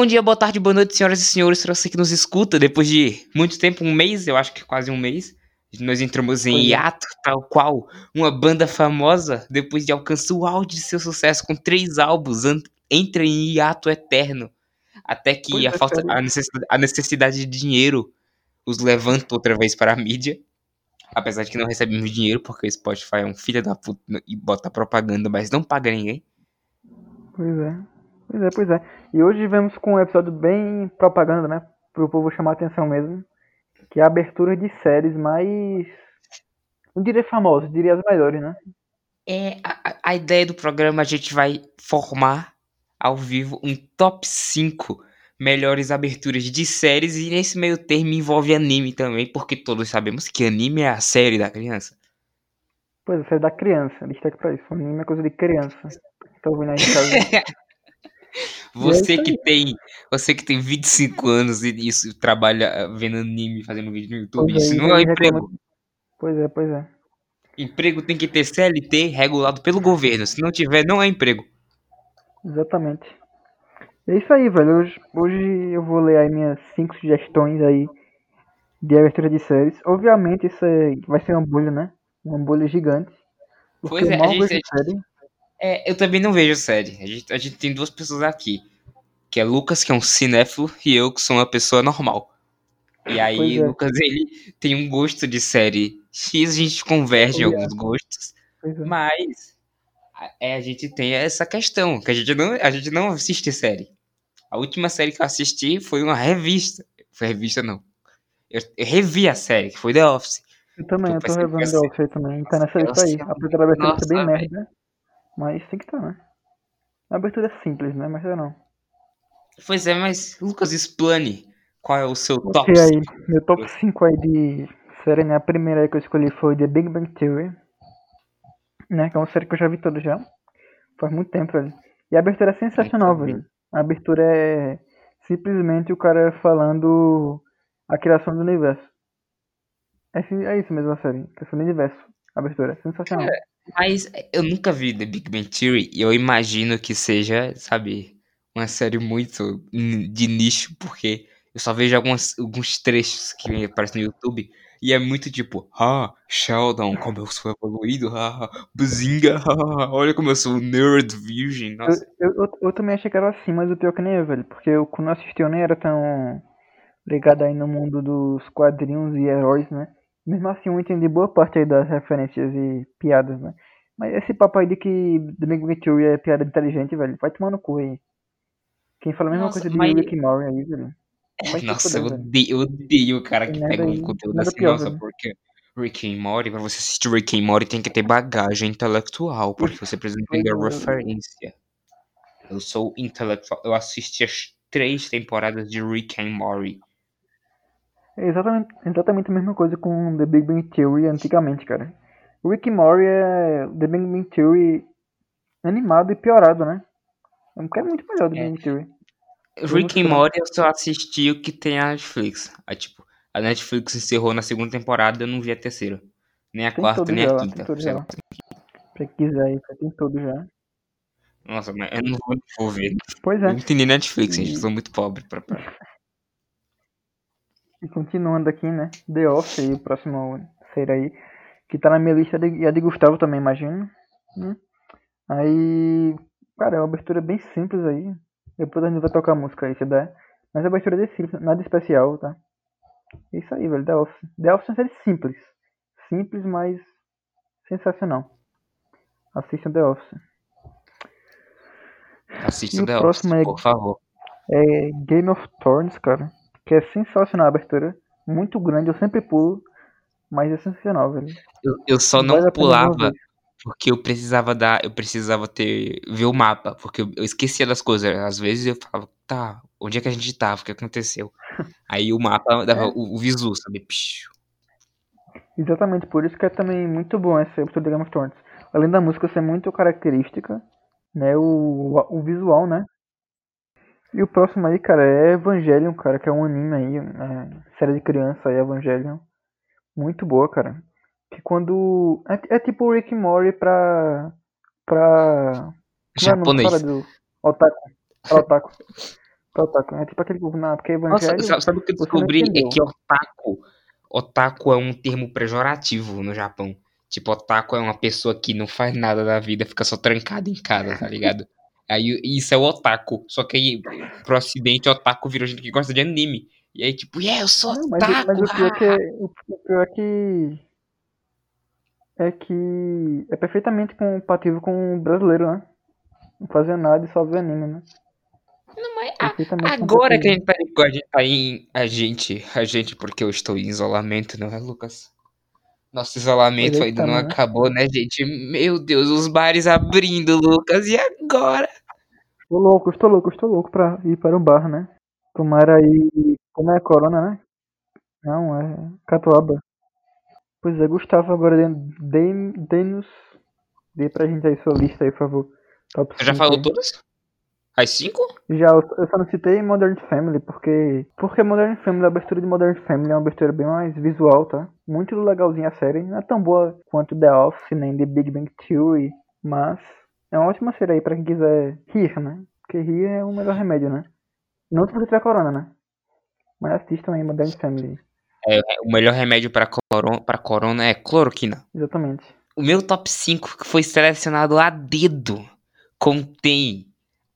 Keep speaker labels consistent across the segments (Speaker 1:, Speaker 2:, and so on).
Speaker 1: Bom dia, boa tarde, boa noite, senhoras e senhores, para você que nos escuta depois de muito tempo, um mês, eu acho que quase um mês. Nós entramos em hiato, tal qual uma banda famosa, depois de alcançar o auge de seu sucesso com três álbuns, entra em hiato eterno. Até que
Speaker 2: Pois
Speaker 1: a,
Speaker 2: é,
Speaker 1: falta, a, necessidade, a necessidade de dinheiro os levanta outra vez para a mídia. Apesar de que não recebemos dinheiro, porque o Spotify é um filho da puta e bota propaganda, mas não paga ninguém.
Speaker 2: Pois é. Pois é, pois é. E hoje vemos com um episódio bem propaganda, né? Pro povo chamar a atenção mesmo. Que é a abertura de séries mais. Não diria famosas, diria as melhores, né?
Speaker 1: É, a, a- ideia do programa a gente vai formar ao vivo um top 5 melhores aberturas de séries e nesse meio termo envolve anime também, porque todos sabemos que anime é a série da criança.
Speaker 2: Pois é, série da criança. Destaque pra isso. Anime é coisa de criança. Tá ouvindo aí em casa?
Speaker 1: Você
Speaker 2: isso
Speaker 1: que tem, você que tem 25 anos e isso trabalha eh, vendo anime, fazendo vídeo no YouTube,
Speaker 2: Pois é,
Speaker 1: isso não é
Speaker 2: aí reclama-
Speaker 1: emprego.
Speaker 2: Pois é, pois é.
Speaker 1: Emprego tem que ter CLT regulado pelo governo, se não tiver não é emprego.
Speaker 2: Exatamente. É isso aí, velho. Hoje, hoje eu vou ler aí minhas cinco sugestões aí de abertura de séries. Obviamente isso é- vai ser uma bolha, né? Uma bolha gigante.
Speaker 1: Pois é, a gente-
Speaker 2: vejo série.
Speaker 1: É, eu também não vejo série. A gente, a gente tem duas pessoas aqui. Que é Lucas, que é um cinéfilo, e eu, que sou uma pessoa normal. E aí,
Speaker 2: é.
Speaker 1: Lucas, ele tem um gosto de série X, a gente converge em
Speaker 2: é.
Speaker 1: alguns gostos.
Speaker 2: É.
Speaker 1: Mas a- é, a gente tem essa questão, que a gente, não, a gente não assiste série. A última série que eu assisti foi uma revista. Foi revista, não. Eu, eu revi a série, que foi The Office.
Speaker 2: Eu também, eu tô
Speaker 1: que
Speaker 2: revendo The Office também. Tá nessa lista aí.
Speaker 1: Nossa,
Speaker 2: Apesar da abertura ser
Speaker 1: nossa,
Speaker 2: bem merda. Mas tem que estar, né? A abertura é simples, né? Mas é não.
Speaker 1: Pois é, mas Lucas, explane qual é o seu top
Speaker 2: aí.
Speaker 1: 5.
Speaker 2: Meu top 5 aí de série, né? A primeira aí que eu escolhi foi The Big Bang Theory. Né? Que é uma série que eu já vi toda já. Faz muito tempo, velho. E a abertura é sensacional, velho. A abertura é simplesmente o cara falando a criação do universo. É, é isso mesmo a série. Criação do universo. A abertura. é Sensacional.
Speaker 1: Mas eu nunca vi The Big Bang Theory e eu imagino que seja, sabe, uma série muito de nicho, porque eu só vejo algumas, alguns trechos que aparecem no YouTube e é muito tipo, ah, Sheldon, como eu sou evoluído, ah, Bazinga, ah, olha como eu sou nerd virgin,
Speaker 2: Eu,
Speaker 1: nossa.
Speaker 2: eu, eu, eu também achei que era assim, mas o pior que nem é, velho. Porque eu, quando eu assisti, eu nem era tão ligado aí no mundo dos quadrinhos e heróis, né? Mesmo assim, eu entendi boa parte aí das referências e piadas, né? Mas esse papo aí de que The Big Bang Theory é piada inteligente, velho, vai tomar no cu aí. Quem fala a mesma
Speaker 1: Nossa,
Speaker 2: coisa de
Speaker 1: mas-
Speaker 2: Rick and Morty aí, velho. Vai
Speaker 1: Nossa, eu odeio, eu odeio o cara que
Speaker 2: nada
Speaker 1: pega um
Speaker 2: aí,
Speaker 1: conteúdo assim,
Speaker 2: pior,
Speaker 1: nossa,
Speaker 2: velho.
Speaker 1: porque Rick and Morty, pra você assistir Rick and Morty tem que ter bagagem intelectual, porque você precisa entender a
Speaker 2: é.
Speaker 1: referência. Eu sou intelectual, eu assisti as três temporadas de Rick and Morty.
Speaker 2: É exatamente, exatamente a mesma coisa com The Big Bang Theory antigamente, cara. Rick and Morty é The Big Bang Theory animado e piorado, né? É muito melhor do
Speaker 1: É.
Speaker 2: Big Bang Theory.
Speaker 1: Rick and. Morty eu só assisti o que tem a Netflix. Aí, tipo, a Netflix encerrou na segunda temporada, eu não vi a terceira. Nem a
Speaker 2: Tem
Speaker 1: quarta, nem
Speaker 2: já
Speaker 1: a quinta.
Speaker 2: Pra quem quiser aí, tem tudo já.
Speaker 1: Nossa, mas eu não vou, vou ver.
Speaker 2: Pois
Speaker 1: Eu
Speaker 2: é.
Speaker 1: não entendi Netflix, gente. Eu sou muito pobre pra. pra...
Speaker 2: E continuando aqui, né? The Office aí, o próximo série aí. Que tá na minha lista e a de Gustavo também, imagino. Né? Aí. Cara, é uma abertura bem simples aí. Depois a gente vai tocar a música aí, se der. Mas a abertura é simples, nada especial, tá? É isso aí, velho. The Office. The Office é uma série simples. Simples, mas sensacional. Assistam The Office.
Speaker 1: Assista
Speaker 2: o
Speaker 1: The Office,
Speaker 2: é-
Speaker 1: por favor.
Speaker 2: É Game of Thrones, cara. Que é sensacional a abertura. Muito grande, eu sempre pulo. Mas é sensacional, velho.
Speaker 1: Eu, eu só não
Speaker 2: uma
Speaker 1: pulava porque eu precisava dar, eu precisava ter ver o mapa, porque eu, eu esquecia das coisas. Às vezes eu falava, tá, onde é que a gente tava? O que aconteceu? Aí o mapa dava
Speaker 2: É.
Speaker 1: o, o visu, sabe? Psh.
Speaker 2: Exatamente, por isso que é também muito bom essa episódio de Game of Thrones. Além da música ser muito característica, né? O, o visual, né? E o próximo aí, cara, é Evangelion, cara, que é um anime aí, é, série de criança aí, Evangelion. Muito boa, cara. Que quando. É, é tipo o Rick and Morty pra. pra. É
Speaker 1: Japonês.
Speaker 2: do. Otaku. Pra otaku. Pra otaku. É tipo aquele na porque
Speaker 1: Nossa,
Speaker 2: Evangelho.
Speaker 1: sabe, o que eu
Speaker 2: não
Speaker 1: descobri? É que otaku. Otaku é um termo pejorativo no Japão. Tipo, otaku é uma pessoa que não faz nada da vida, fica só trancada em casa, tá ligado? Aí isso é o otaku. Só que aí, pro ocidente, otaku virou gente que gosta de anime. E aí, tipo, yeah, eu sou
Speaker 2: Não, mas,
Speaker 1: otaku.
Speaker 2: mas o pior é que
Speaker 1: haha."
Speaker 2: o pior é que é que é perfeitamente compatível com o brasileiro, né? Não fazer nada e só ver anime, né?
Speaker 1: Não, mas a- agora que a gente tá, a gente tá em. A gente, a gente, porque eu estou em isolamento, não é, Lucas? Nosso isolamento
Speaker 2: é que
Speaker 1: ainda
Speaker 2: tá,
Speaker 1: não
Speaker 2: né?
Speaker 1: acabou, né, gente? Meu Deus, os bares abrindo, Lucas, e agora?
Speaker 2: Tô louco, estou louco, estou louco pra ir para o bar, né? Tomara aí. Como é corona, né? Não, é catuaba. Pois é, Gustavo, agora dê- dê- dê-nos. Dê pra gente aí sua lista aí, por favor. Top
Speaker 1: Você já
Speaker 2: 5
Speaker 1: falou
Speaker 2: aí.
Speaker 1: todas? As cinco?
Speaker 2: Já, eu só não citei Modern Family, porque. Porque Modern Family, a abertura de Modern Family é uma abertura bem mais visual, tá? Muito legalzinha a série. Não é tão boa quanto The Office, nem The Big Bang Theory, mas é uma ótima série aí pra quem quiser rir, né? Porque rir é o melhor remédio, né? Não se você tiver corona, né? Mas assistam aí Modern Family.
Speaker 1: O melhor remédio pra corona, pra corona é cloroquina.
Speaker 2: Exatamente.
Speaker 1: O meu top 5, que foi selecionado a dedo, contém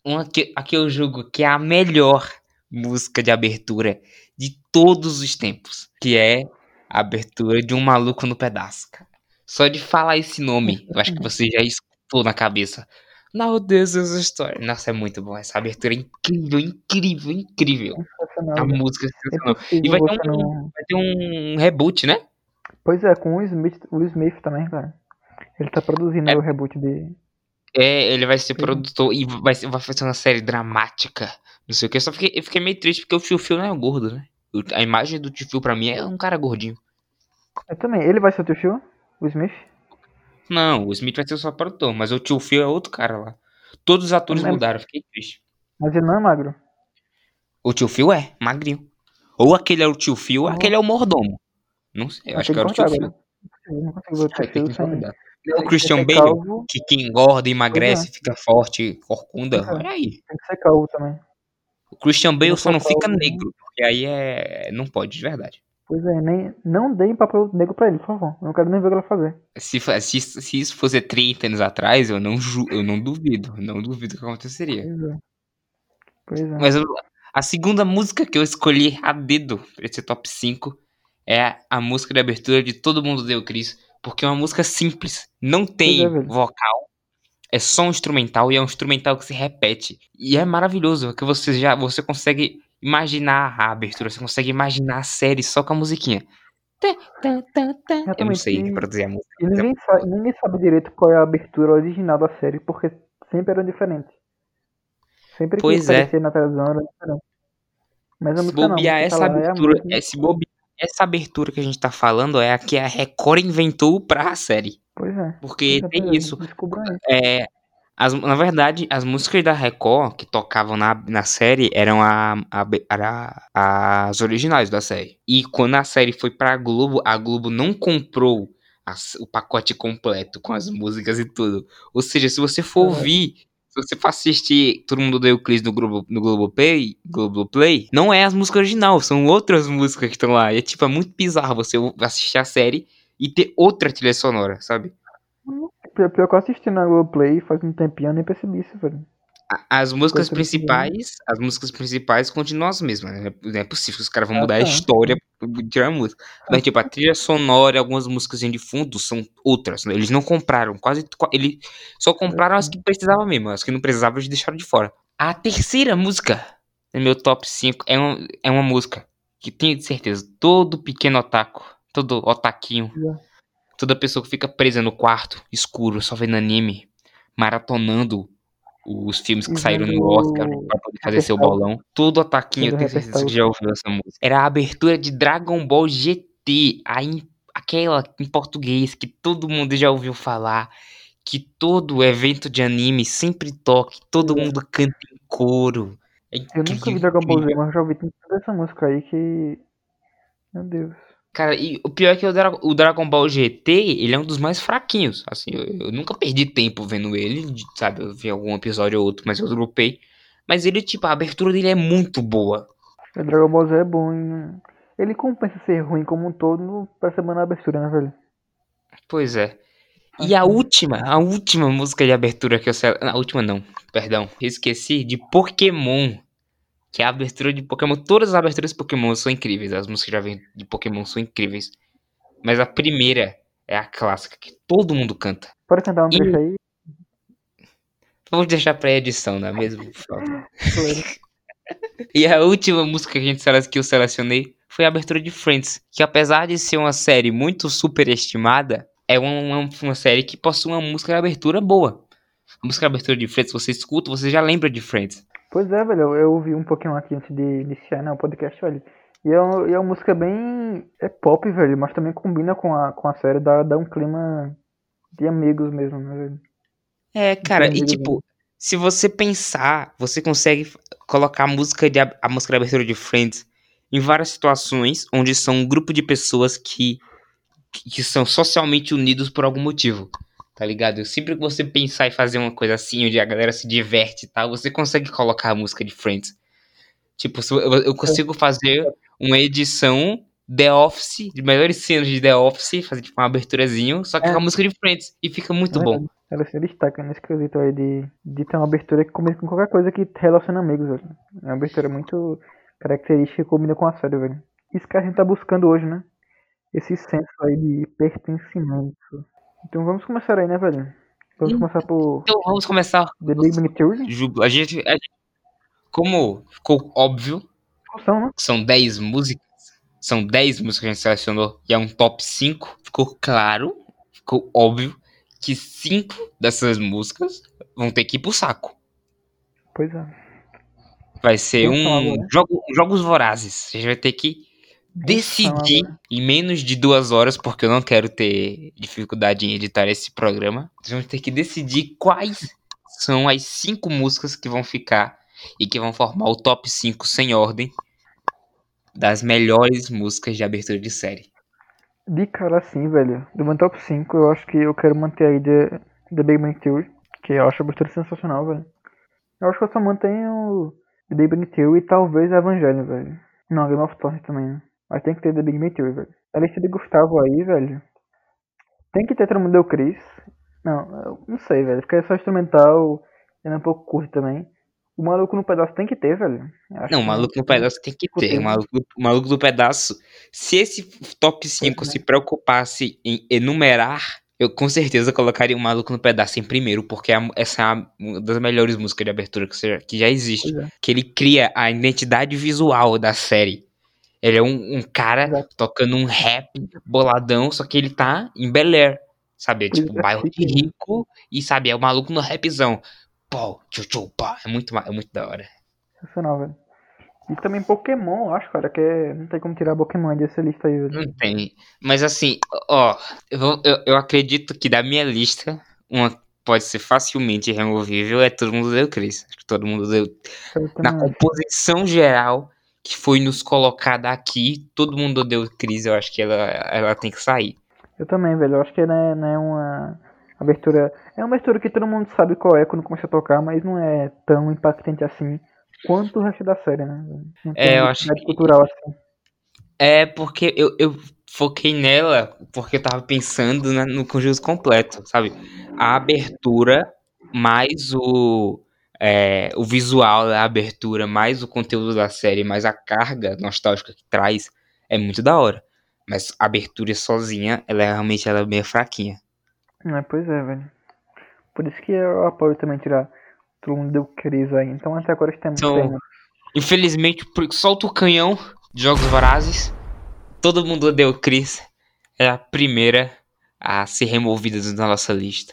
Speaker 1: uma que, a que eu julgo que é a melhor música de abertura de todos os tempos, que é a abertura de Um Maluco no Pedaço, cara. Só de falar esse nome, eu acho que você já escutou na cabeça. Now this is a story. Nossa, é muito bom. Essa abertura é incrível, incrível, incrível. A música é. E vai ter, um,
Speaker 2: não.
Speaker 1: vai ter um reboot, né?
Speaker 2: Pois é, com o Smith, o Smith também, cara. Ele tá produzindo
Speaker 1: É.
Speaker 2: o reboot de.
Speaker 1: É, ele vai ser
Speaker 2: Pois é.
Speaker 1: produtor e vai, ser- vai fazer uma série dramática. Não sei o que. Eu só fiquei, eu fiquei meio triste porque o Tio Phil não é gordo, né? O- A imagem do Tio Phil pra mim é um cara gordinho.
Speaker 2: Eu também. Ele vai ser o teu fio? O Smith?
Speaker 1: Não, o Smith vai ser só produtor, mas o Tio Phil é outro cara lá. Todos os atores
Speaker 2: Mas-
Speaker 1: mudaram, fiquei triste.
Speaker 2: Mas ele não é magro.
Speaker 1: O Tio Phil é, magrinho. Ou aquele é o Tio Phil, ou
Speaker 2: Ah.
Speaker 1: aquele é o mordomo. Não sei, eu acho que era o Tio Phil.
Speaker 2: Eu não o
Speaker 1: Ah, Christian Bale,
Speaker 2: calvo.
Speaker 1: que, que engorda, emagrece, fica forte, corcunda.
Speaker 2: É.
Speaker 1: Olha aí.
Speaker 2: Tem que ser calvo também.
Speaker 1: O Christian Bale só não fica
Speaker 2: calvo,
Speaker 1: negro, porque aí é. Não pode, de verdade.
Speaker 2: Pois é, nem, não deem papel negro pra ele, por favor. Eu não quero nem ver o que ele vai fazer.
Speaker 1: Se, se, se isso fosse 30 anos atrás, eu não, ju, eu não duvido. Não duvido que aconteceria.
Speaker 2: Pois é. Pois é.
Speaker 1: Mas eu- a segunda música que eu escolhi a dedo pra esse top 5 é a música de abertura de Todo Mundo Deu Cris. Porque é uma música simples. Não tem
Speaker 2: é,
Speaker 1: vocal. É só um instrumental e é um instrumental que se repete. E é maravilhoso, que você já você consegue imaginar a abertura, você consegue imaginar a série só com a musiquinha. Eu não sei reproduzir a música.
Speaker 2: E ninguém, sa ninguém sabe direito qual é a abertura original da série, porque sempre era diferente. Sempre que
Speaker 1: Pois é.
Speaker 2: aparecia na televisão era diferente. Mas a
Speaker 1: Se
Speaker 2: música não,
Speaker 1: bobear
Speaker 2: música
Speaker 1: essa
Speaker 2: tá é
Speaker 1: abertura, é, se bobear essa abertura que a gente tá falando é a que a Record inventou pra série.
Speaker 2: Pois é.
Speaker 1: Porque
Speaker 2: é,
Speaker 1: tem
Speaker 2: é,
Speaker 1: isso. É, as- na verdade, as músicas da Record que tocavam na, na série eram a, a- as originais da série. E quando a série foi pra Globo, a Globo não comprou as- o pacote completo com as músicas e tudo. Ou seja, se você for
Speaker 2: Caralho.
Speaker 1: ouvir, se você for assistir Todo Mundo Deu Clis no Globo, no Globoplay, Globoplay, não é as músicas originais, são outras músicas que estão lá. E é tipo, é muito bizarro você assistir a série e ter outra trilha sonora, sabe?
Speaker 2: Pior, pior que eu assisti na Globoplay faz um tempinho, eu nem percebi isso, velho.
Speaker 1: A- As músicas
Speaker 2: Coisa
Speaker 1: principais, as músicas principais continuam as mesmas, né? Não é possível que os caras vão
Speaker 2: Ah,
Speaker 1: mudar a
Speaker 2: tá.
Speaker 1: história pra tirar a música. Mas, tipo, a trilha sonora, algumas músicas de fundo são outras. né? Eles não compraram, quase. qua- Eles só compraram as que precisavam mesmo. As que não precisavam, eles deixaram de fora. A terceira música no meu top 5 é, um, é uma música que tenho de certeza, todo pequeno otaku, todo otaquinho,
Speaker 2: Já.
Speaker 1: Toda pessoa que fica presa no quarto, escuro, só vendo anime, maratonando os filmes que saíram no
Speaker 2: vendo
Speaker 1: Oscar pra poder fazer seu bolão. Todo ataquinho, eu tenho certeza que já ouviu essa música. Era a abertura de Dragon Ball GT, a in- aquela em português que todo mundo já ouviu falar, que todo evento de anime sempre toca, todo mundo canta em coro. É
Speaker 2: Eu nunca vi Dragon Ball Z, mas já ouvi tanto dessa música aí que. Meu Deus.
Speaker 1: Cara, e o pior é que o, Dra- o Dragon Ball GT, ele é um dos mais fraquinhos. Assim, eu, eu nunca perdi tempo vendo ele, sabe? Eu vi algum episódio ou outro, mas eu dropei. Mas ele, tipo, a abertura dele é muito boa.
Speaker 2: O Dragon Ball Z é bom, hein? Ele compensa ser ruim como um todo pra semana da abertura, né, velho?
Speaker 1: Pois é. E a última, a última música de abertura que eu sei. A última não, perdão. Esqueci de Pokémon. Que é a abertura de Pokémon. Todas as aberturas de Pokémon são incríveis. As músicas já vêm de Pokémon são incríveis. Mas a primeira é a clássica, que todo mundo canta.
Speaker 2: Pode cantar um
Speaker 1: E-
Speaker 2: trecho aí?
Speaker 1: Vou deixar pra edição, não é mesmo? E a última música que, a gente, que eu selecionei foi a abertura de Friends, que apesar de ser uma série muito superestimada, é uma, uma, uma série que possui uma música de abertura boa. A música de abertura de Friends, você escuta, você já lembra de Friends.
Speaker 2: Pois é, velho, eu, eu ouvi um pouquinho aqui antes de iniciar né, o podcast, velho. E é, um- e é uma música bem. É pop, velho, mas também combina com a, com a série, dá, dá um clima de amigos mesmo, né, velho?
Speaker 1: É, cara, e tipo, se você pensar, você consegue colocar a música de a música de abertura de Friends em várias situações onde são um grupo de pessoas que que são socialmente unidos por algum motivo. Tá ligado? Sempre que você pensar em fazer uma coisa assim, onde a galera se diverte e tal, você consegue colocar a música de Friends. Tipo, eu, eu consigo fazer uma edição The Office, de melhores cenas de The Office, fazer tipo uma aberturazinho, só que
Speaker 2: É.
Speaker 1: com a música de Friends. E fica muito
Speaker 2: É
Speaker 1: bom.
Speaker 2: Ela se destaca nesse quesito aí de, de ter uma abertura que combina com qualquer coisa que relaciona amigos, velho. É uma abertura muito característica e combina com a série, velho. Isso que a gente tá buscando hoje, né? Esse senso aí de pertencimento. Então vamos começar aí, né, velho? Vamos
Speaker 1: Sim.
Speaker 2: começar por
Speaker 1: Então vamos começar.
Speaker 2: The Big Bang Theory.
Speaker 1: A gente, a gente- como ficou óbvio,
Speaker 2: Discussão, né?
Speaker 1: são 10 músicas, são 10 músicas que a gente selecionou e é um top 5, ficou claro, ficou óbvio que 5 dessas músicas vão ter que ir pro saco.
Speaker 2: Pois é.
Speaker 1: Vai ser um jogo, jogos vorazes. A gente vai ter que decidir
Speaker 2: agora.
Speaker 1: em menos de duas horas, porque eu não quero ter dificuldade em editar esse programa. Nós vamos ter que decidir quais são as cinco músicas que vão ficar e que vão formar o top 5 sem ordem das melhores músicas de abertura de série.
Speaker 2: De cara assim, velho, do meu top 5, eu acho que eu quero manter aí The, The Big Bang Theory, que eu acho a abertura sensacional, velho. Eu acho que eu só mantenho The Big Bang Theory e talvez Evangelho, velho. Não, Game of Thrones também, né? Mas tem que ter The Big Theory, velho. A lista de Gustavo aí, velho. Tem que ter Todo Mundo Chris. Não, eu não sei, velho. Porque é só instrumental, ele é um pouco curto também. O Maluco no Pedaço tem que ter, velho. Acho
Speaker 1: Não, o Maluco no Pedaço tem que ter. O Maluco, o Maluco do Pedaço. Se esse top 5
Speaker 2: Pois é.
Speaker 1: se preocupasse em enumerar, eu com certeza colocaria o Maluco no Pedaço em primeiro, porque é a- essa é uma das melhores músicas de abertura que, você- que já existe.
Speaker 2: É.
Speaker 1: Que ele cria a identidade visual da série. Ele é um, um cara
Speaker 2: Exato.
Speaker 1: tocando um rap boladão, só que ele tá em Bel Air. Sabe? É tipo
Speaker 2: é,
Speaker 1: bairro de rico e, sabe, é o maluco no rapzão. Pô, tchu, tchu, pá. É muito, é muito da hora.
Speaker 2: Sensacional, velho. E também Pokémon, eu acho, cara, que é... não tem como tirar Pokémon dessa lista aí, velho.
Speaker 1: Não tem. Mas assim, ó, eu, eu, eu acredito que da minha lista, uma pode ser facilmente removível é Todo Mundo Deu Cris. Acho que todo mundo deu.
Speaker 2: Eu
Speaker 1: Na composição geral que foi nos colocada aqui, todo mundo deu Cris, eu acho que ela, ela tem que sair.
Speaker 2: Eu também, velho. Eu acho que não é, não é uma abertura. É uma abertura que todo mundo sabe qual é quando começa a tocar, mas não é tão impactante assim quanto o resto da série, né? Não
Speaker 1: É, eu acho que-
Speaker 2: cultural assim.
Speaker 1: É porque eu, eu foquei nela porque eu tava pensando na- no conjunto completo, sabe? A abertura mais o, é, o visual da abertura, mais o conteúdo da série, mais a carga nostálgica que traz, é muito da hora. Mas a abertura sozinha, ela é realmente ela é meio fraquinha.
Speaker 2: É, pois é, velho. Por isso que eu apoio também tirar. Todo mundo deu crise aí. Então até agora temos
Speaker 1: Então-
Speaker 2: tema.
Speaker 1: Infelizmente, por- solta o canhão de Jogos Vorazes. Todo mundo deu Chris. É a primeira a ser removida da nossa lista.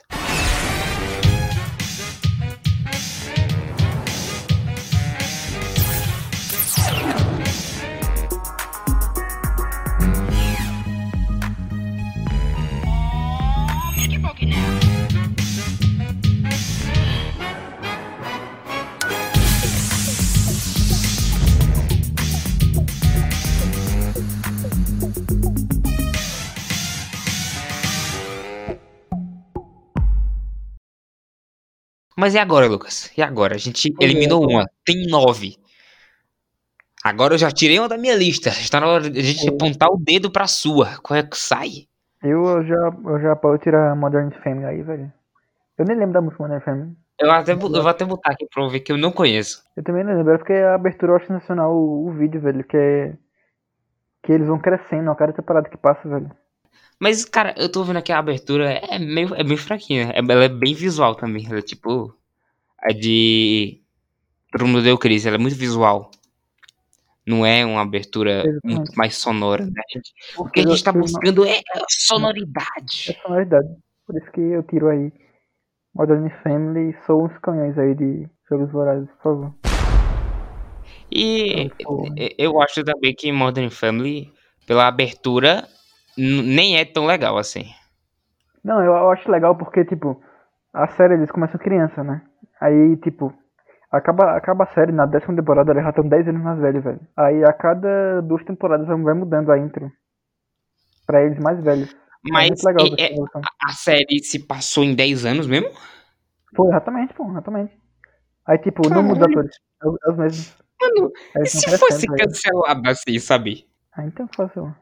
Speaker 1: Mas e agora, Lucas? E agora? A gente
Speaker 2: Pois é,
Speaker 1: eliminou
Speaker 2: agora-
Speaker 1: uma, tem nove. Agora eu já tirei uma da minha lista. Está na hora de a gente
Speaker 2: É.
Speaker 1: apontar o dedo pra sua. Qual é que sai?
Speaker 2: Eu já, eu já posso tirar Modern Family aí, velho. Eu nem lembro da música Modern Family.
Speaker 1: Eu, até, eu vou até botar aqui pra eu ver que eu não conheço.
Speaker 2: Eu também não lembro, é porque a abertura eu acho sensacional o, o vídeo, velho, que é. Que eles vão crescendo a cada temporada que passa, velho.
Speaker 1: Mas, cara, eu tô vendo aqui a abertura, é meio, é meio fraquinha. É- Ela é bem visual também. Ela é tipo. A de. Todo mundo deu crise, ela é muito visual. Não é uma abertura
Speaker 2: Exatamente.
Speaker 1: muito mais sonora, né? O que a gente tá buscando é sonoridade.
Speaker 2: É sonoridade. Por isso que eu tiro aí Modern Family e sou uns canhões aí de Jogos Vorazes, por favor.
Speaker 1: E
Speaker 2: Por favor.
Speaker 1: e- eu acho também que Modern Family, pela abertura, nem é tão legal assim.
Speaker 2: Não, eu, eu acho legal porque, tipo, a série eles começam criança, né? Aí, tipo, acaba, acaba a série na décima temporada, eles já estão 10 anos mais velhos, velho. Aí a cada duas temporadas vai mudando a intro. Pra eles mais velhos.
Speaker 1: Mas
Speaker 2: é muito legal
Speaker 1: é- é- a série se passou em 10 anos mesmo?
Speaker 2: Foi, exatamente, pô, exatamente. Aí, tipo, não muda
Speaker 1: Caralho.
Speaker 2: atores. É, os- é os mesmos.
Speaker 1: Mano, e se fosse cancelado assim, sabe?
Speaker 2: Ah, então fácil.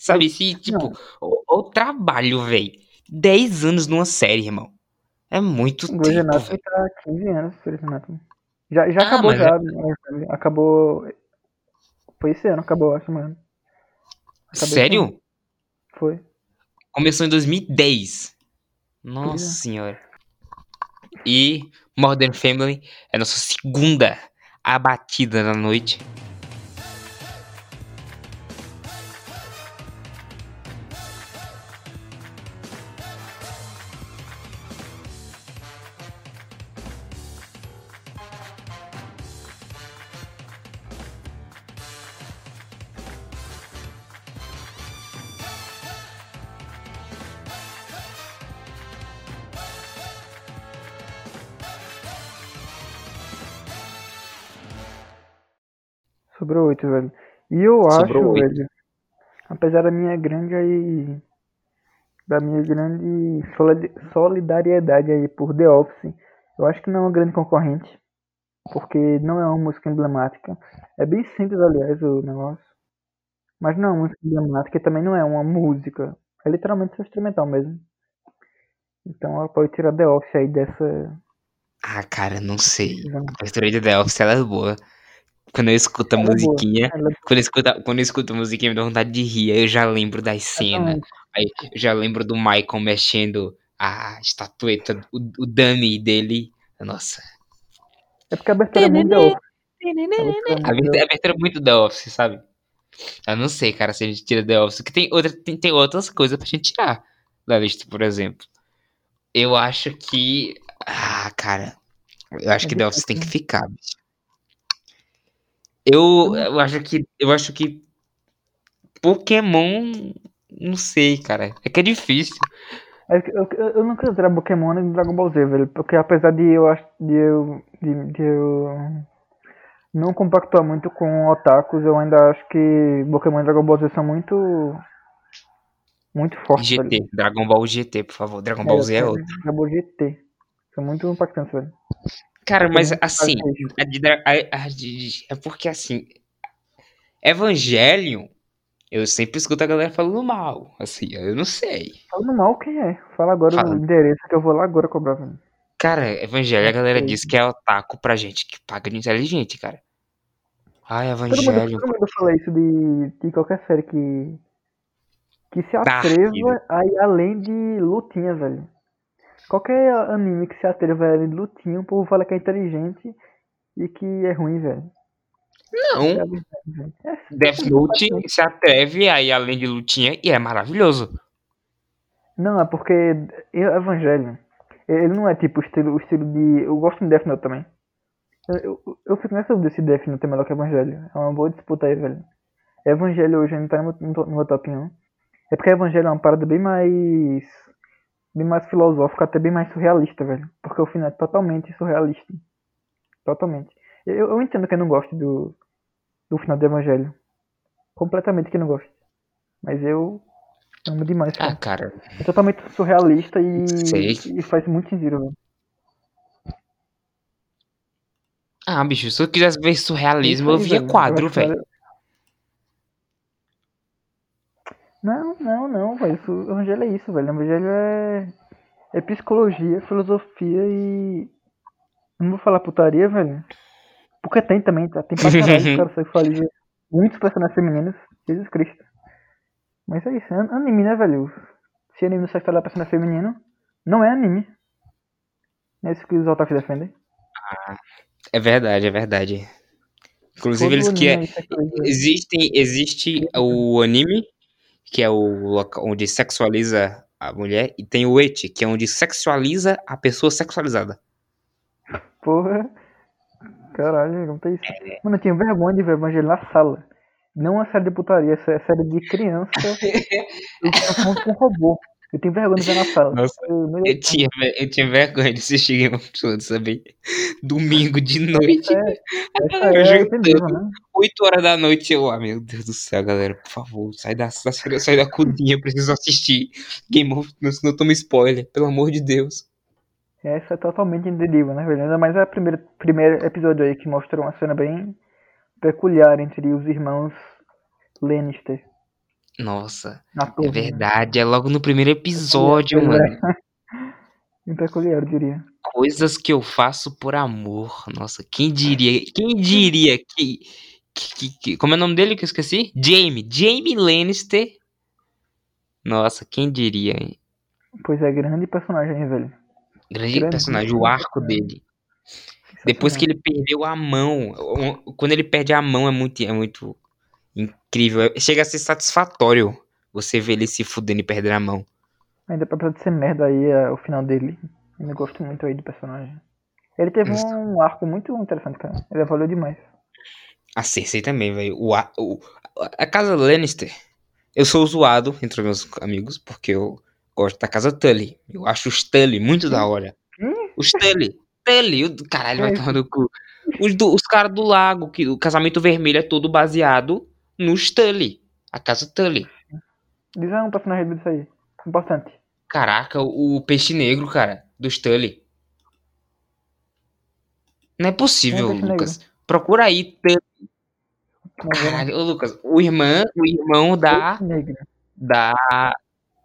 Speaker 1: Sabe, se, tipo, o, o trabalho, velho. 10 anos numa série, irmão. É muito
Speaker 2: O
Speaker 1: tempo,
Speaker 2: Anatomy
Speaker 1: velho.
Speaker 2: tá 15 anos, Grey's Anatomy. Já, já
Speaker 1: Ah,
Speaker 2: acabou, já. né? Acabou. Foi esse ano, acabou, acho, mano. Acabei
Speaker 1: Sério?
Speaker 2: Foi.
Speaker 1: Começou em 2010. Nossa
Speaker 2: Pois é.
Speaker 1: senhora. E Modern Family é a nossa segunda abatida da noite.
Speaker 2: 8, velho. E eu
Speaker 1: Sobrou
Speaker 2: acho, velho, apesar da minha grande aí. Da minha grande solid- solidariedade aí por The Office, eu acho que não é uma grande concorrente. Porque não é uma música emblemática. É bem simples, aliás, o negócio. Mas não é uma música emblemática e também não é uma música. É literalmente só instrumental mesmo. Então ela pode tirar The Office aí dessa.
Speaker 1: Ah, cara, não sei. A abertura de The Office, ela é boa. Quando eu escuto a
Speaker 2: é
Speaker 1: musiquinha,
Speaker 2: Ela
Speaker 1: quando eu escuto, quando eu escuto a musiquinha, me dá vontade de rir. Aí eu já lembro das cenas. Aí eu já lembro do Michael mexendo a estatueta, o, o dummy dele. Nossa.
Speaker 2: É porque a abertura é muito The Office. A abertura é
Speaker 1: A
Speaker 2: muito The
Speaker 1: abertura é muito The Office, sabe? Eu não sei, cara, se a gente tira The Office. Porque tem, outra, tem, tem outras coisas pra gente tirar da lista, por exemplo. Eu acho que. Ah, cara. Eu acho
Speaker 2: É
Speaker 1: que The Office tem que ficar, bicho. Eu, eu acho que. Eu acho que. Pokémon. Não sei, cara. É que é difícil.
Speaker 2: É Eu, eu, eu não quero tirar Pokémon nem Dragon Ball Z, velho. Porque apesar de eu de eu, de, de eu não compactuar muito com otakus, eu ainda acho que Pokémon e Dragon Ball Z são muito. Muito fortes, velho.
Speaker 1: GT. Dragon Ball GT, por favor. Dragon Ball Z é outro.
Speaker 2: Dragon Ball GT. São muito impactantes, velho.
Speaker 1: Cara, mas assim, a de a- a de- é porque assim, Evangelion, eu sempre escuto a galera falando mal, assim, eu não sei.
Speaker 2: Falando mal, quem é? Fala agora
Speaker 1: Fala.
Speaker 2: o endereço que eu vou lá agora cobrar, velho.
Speaker 1: Cara, Evangelho, a galera diz que é otaku pra gente que paga de inteligente, cara. Ai,
Speaker 2: Todo mundo,
Speaker 1: Evangelho.
Speaker 2: todo mundo fala isso de, de qualquer série que. Que se atreva a ir além de lutinha, velho. Qualquer anime que se atreva a lutinha, o povo fala que é inteligente e que é ruim, velho. É
Speaker 1: Não.
Speaker 2: É assim,
Speaker 1: Death Note se atreve a ir além de lutinha e é maravilhoso.
Speaker 2: Não, é porque Evangelho, ele não é tipo o estilo, o estilo de. Eu gosto de Death Note também. Eu, eu, eu fico nessa dúvida se Death Note é melhor que Evangelho. É uma boa disputa aí, velho. Evangelho hoje não tá no, no, top 1. É porque Evangelho é uma parada bem mais bem mais filosófico, até bem mais surrealista, velho. Porque o final é totalmente surrealista. Totalmente. Eu, eu entendo que eu não gosto do, do final do Evangelho. Completamente que eu não gosto. Mas eu amo demais.
Speaker 1: Ah,
Speaker 2: cara. É totalmente surrealista e, e faz muito sentido, velho.
Speaker 1: Ah, bicho, se eu quisesse ver surrealismo, eu
Speaker 2: é,
Speaker 1: via quadro, velho.
Speaker 2: Não, não, não, velho. Isso- O Evangelho é isso, velho. O Evangelho é, é psicologia, filosofia e. Não vou falar putaria, velho. Porque tem também, tá? Tem pra caralho. cara sexualiza muitos personagens femininos. Jesus Cristo. Mas é isso. an- Anime, né, velho? Se anime não sexualiza personagem feminino, não é anime. É isso que os otakus defendem.
Speaker 1: É verdade, é verdade. Inclusive,
Speaker 2: Todo
Speaker 1: eles que
Speaker 2: aí sexualiza.
Speaker 1: existem, existe o anime, que é o local onde sexualiza a mulher, e tem o eti, que é onde sexualiza a pessoa sexualizada.
Speaker 2: Porra. Caralho, como tá isso? Mano, eu tinha vergonha de ver Evangelho na sala. Não uma série de putaria, essa é série de criança. eu tinha falando com um robô. Eu tenho vergonha de ver na sala.
Speaker 1: Nossa,
Speaker 2: Eu,
Speaker 1: Eu tinha, eu tinha vergonha de assistir Game of Thrones, sabe? Domingo de noite,
Speaker 2: é, essa
Speaker 1: Eu
Speaker 2: é
Speaker 1: juro
Speaker 2: entendível, né?
Speaker 1: 8 horas da noite, eu, ah, meu Deus do céu, galera, por favor, sai da, sai, sai da cozinha, eu preciso assistir Game of Thrones, senão toma spoiler, pelo amor de Deus.
Speaker 2: Essa é totalmente entendível, né, velho? Ainda mais é o primeiro, primeiro episódio aí que mostra uma cena bem peculiar entre os irmãos Lannister.
Speaker 1: Nossa,
Speaker 2: torre,
Speaker 1: é
Speaker 2: né?
Speaker 1: verdade, é logo no primeiro episódio,
Speaker 2: Pois
Speaker 1: mano.
Speaker 2: é. Bem peculiar, eu diria.
Speaker 1: Coisas que eu faço por amor. Nossa, quem diria? Quem diria que, que, que- Como é o nome dele que eu esqueci? Jamie. Jamie Lannister. Nossa, quem diria, hein?
Speaker 2: Pois é, grande personagem, hein, velho.
Speaker 1: Grande
Speaker 2: Grande
Speaker 1: personagem, o arco dele. Depois que ele perdeu a mão. Quando ele perde a mão é muito, é muito incrível. Chega a ser satisfatório você ver ele se fudendo e perder a mão.
Speaker 2: Ainda apesar de ser merda aí é o final dele. Ainda gosto muito aí do personagem. Ele teve um arco muito interessante, cara. Ele evoluiu demais.
Speaker 1: A Cersei também, velho. O, a- o- a casa Lannister. Eu sou zoado entre meus amigos, porque eu gosto da casa Tully. Eu acho os Tully muito da hora. Os Tully. Tully, o- caralho, vai tomar no cu. Os, do- os caras do lago, que o casamento vermelho é todo baseado nos Tully. A casa Tully.
Speaker 2: Diz um personagem disso aí. Importante.
Speaker 1: Caraca, o, o peixe negro, cara, dos Tully. Não é possível,
Speaker 2: é
Speaker 1: Lucas. Procura aí, Tully.
Speaker 2: É
Speaker 1: Caralho, ô, Lucas, o irmão, o irmão da da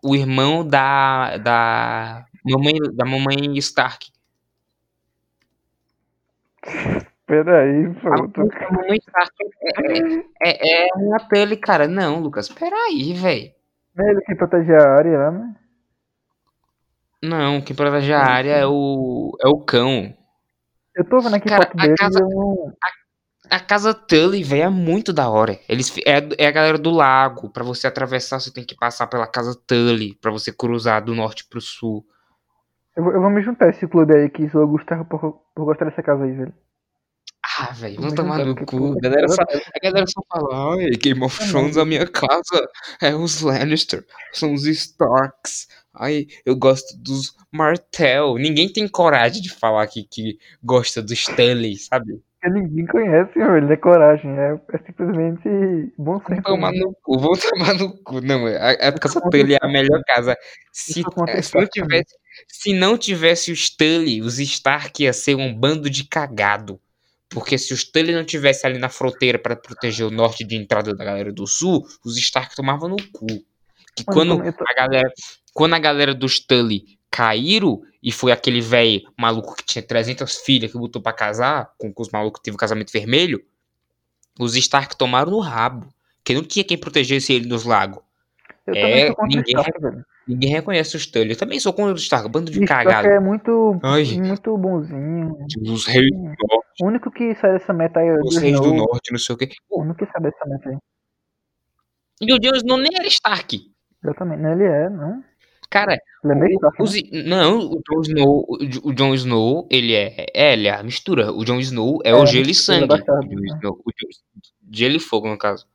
Speaker 1: o irmão da da mamãe da mamãe Stark.
Speaker 2: Peraí,
Speaker 1: A,
Speaker 2: tô-
Speaker 1: a mamãe Stark é, é, é uma pele, cara. Não, Lucas, peraí, velho.
Speaker 2: É ele que protege a área lá, né?
Speaker 1: Não, quem protege a área é o é o cão.
Speaker 2: Eu tô vendo aqui
Speaker 1: Cara, a casa-
Speaker 2: eu não.
Speaker 1: A casa Tully, velho, é muito da hora. Eles é, é a galera do lago. Pra você atravessar, você tem que passar pela casa Tully pra você cruzar do norte pro sul.
Speaker 2: Eu vou, eu vou me juntar a esse clube aí que zoou o Gustavo por, por gostar dessa casa aí, velho.
Speaker 1: Ah, velho, vamos tomar no cu. A galera, só,
Speaker 2: eu-
Speaker 1: a galera só fala, ai, Game of Thrones, a minha casa é os Lannister, são os Starks. Ai, eu gosto dos Martell. Ninguém tem coragem de falar que, que gosta dos Tully, sabe?
Speaker 2: Ninguém conhece, velho. É coragem. É, é simplesmente bom senso.
Speaker 1: tomar
Speaker 2: né?
Speaker 1: no cu, vão tomar no cu. Não, a, a casa Tully é a melhor casa. Se, eh, se, não tivesse, se não tivesse os Tully, os Stark ia ser um bando de cagado. Porque se os Tully não tivesse ali na fronteira para proteger o norte de entrada da galera do sul, os Stark tomavam no cu. Que quando
Speaker 2: tô-
Speaker 1: a galera, quando a galera dos Tully caíram e foi aquele velho maluco que tinha 300 filhas que botou pra casar com, os malucos que teve o casamento vermelho, os Stark tomaram no rabo. Que não tinha quem protegesse ele nos lagos.
Speaker 2: Eu
Speaker 1: É,
Speaker 2: também
Speaker 1: ninguém-
Speaker 2: Stark.
Speaker 1: Ninguém reconhece os Tully. Eu também sou contra os Stark, bando de
Speaker 2: Stark
Speaker 1: cagado.
Speaker 2: é muito,
Speaker 1: Ai.
Speaker 2: muito bonzinho.
Speaker 1: Os reis do norte,
Speaker 2: O único que sai dessa meta aí é o
Speaker 1: os reis do norte, não sei o quê.
Speaker 2: O único que sai dessa meta aí.
Speaker 1: E o Jon Snow nem era Stark.
Speaker 2: Exatamente. Não, ele é, não.
Speaker 1: Cara,
Speaker 2: é
Speaker 1: o, os- não, o Jon Snow, o, o Jon Snow, ele é, é, ele é a mistura. O Jon Snow é,
Speaker 2: É,
Speaker 1: o gelo e
Speaker 2: é
Speaker 1: sangue.
Speaker 2: bastardo,
Speaker 1: o
Speaker 2: né?
Speaker 1: Snow, o gelo e fogo, no caso.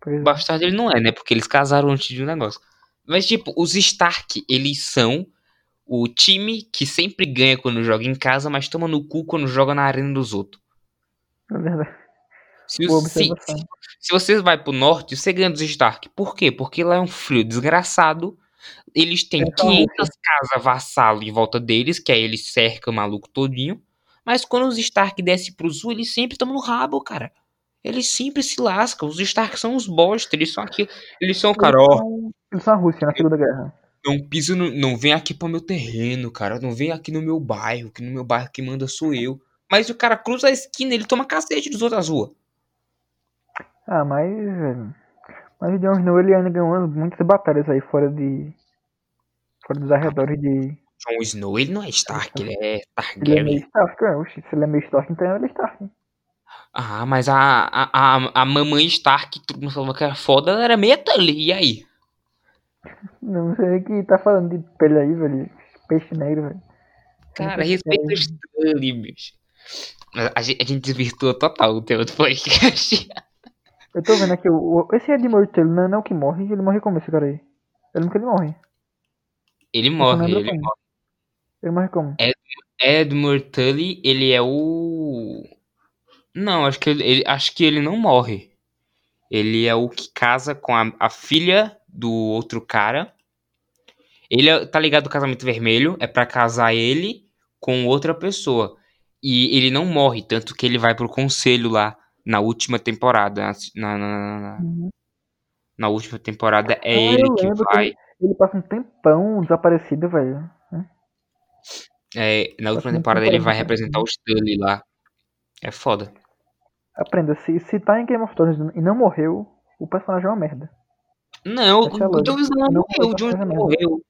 Speaker 2: Pois
Speaker 1: O
Speaker 2: é.
Speaker 1: bastardo ele não é, né? Porque eles casaram antes de um negócio. Mas, tipo, os Stark, eles são o time que sempre ganha quando joga em casa, mas toma no cu quando joga na arena dos outros.
Speaker 2: É verdade.
Speaker 1: Se, se, se você vai pro norte, você ganha dos Stark. Por quê? Porque lá é um frio desgraçado. Eles têm
Speaker 2: É a
Speaker 1: 500 casas vassalo em volta deles, que aí eles cercam o maluco todinho. Mas quando os Stark descem pro sul, eles sempre estão no rabo, cara. Eles sempre se lascam. Os Stark são os bosta. Eles são aqui. Eles são, cara, ó.
Speaker 2: Eles são a Rússia na Segunda Guerra.
Speaker 1: Não piso no, Não vem aqui pro meu terreno, cara. Não vem aqui no meu bairro. Que no meu bairro quem manda sou eu. Mas o cara cruza a esquina, ele toma cacete dos outros ruas.
Speaker 2: Ah, mas. Mas o Jon Snow ele ainda ganhou muitas batalhas aí fora de. Fora dos arredores de.
Speaker 1: Jon Snow, ele não é Stark, ele é
Speaker 2: Ele é meio
Speaker 1: Targaryen.
Speaker 2: Stark, é. Oxi, se ele é meio Stark, então ele é Stark.
Speaker 1: Ah, mas a, a, a, a mamãe Stark, que todo mundo falava que era foda, ela era meia Tully. E aí?
Speaker 2: Não sei o que tá falando de pele aí, velho. Peixe negro, velho.
Speaker 1: Cara,
Speaker 2: sei
Speaker 1: respeita
Speaker 2: é
Speaker 1: os Tully, bicho. A gente, a gente desvirtuou total o tema do podcast.
Speaker 2: Eu tô vendo aqui, o, o- esse Ed Mortello não, é o que morre, ele morre como esse cara aí? Eu lembro que ele morre.
Speaker 1: Ele morre, ele
Speaker 2: como.
Speaker 1: morre.
Speaker 2: Ele morre como?
Speaker 1: Edmure Tully, ele é o. Não, acho que ele, ele- acho que ele não morre. Ele é o que casa com a, a filha do outro cara. Ele é- tá ligado ao casamento vermelho, é pra casar ele com outra pessoa. E ele não morre, tanto que ele vai pro conselho lá na última temporada. Na, na, na- na-
Speaker 2: Uhum.
Speaker 1: na última temporada é
Speaker 2: Ah,
Speaker 1: ele que
Speaker 2: lembro que
Speaker 1: vai.
Speaker 2: Ele passa um tempão desaparecido, velho.
Speaker 1: é, na última temporada ele vai representar os Tully lá. É foda.
Speaker 2: Aprenda, se, se tá em Game of Thrones e não morreu, o personagem é uma merda.
Speaker 1: Não,
Speaker 2: é
Speaker 1: o
Speaker 2: lógica.
Speaker 1: Jon Snow
Speaker 2: Não
Speaker 1: morreu, o Jon Snow morreu.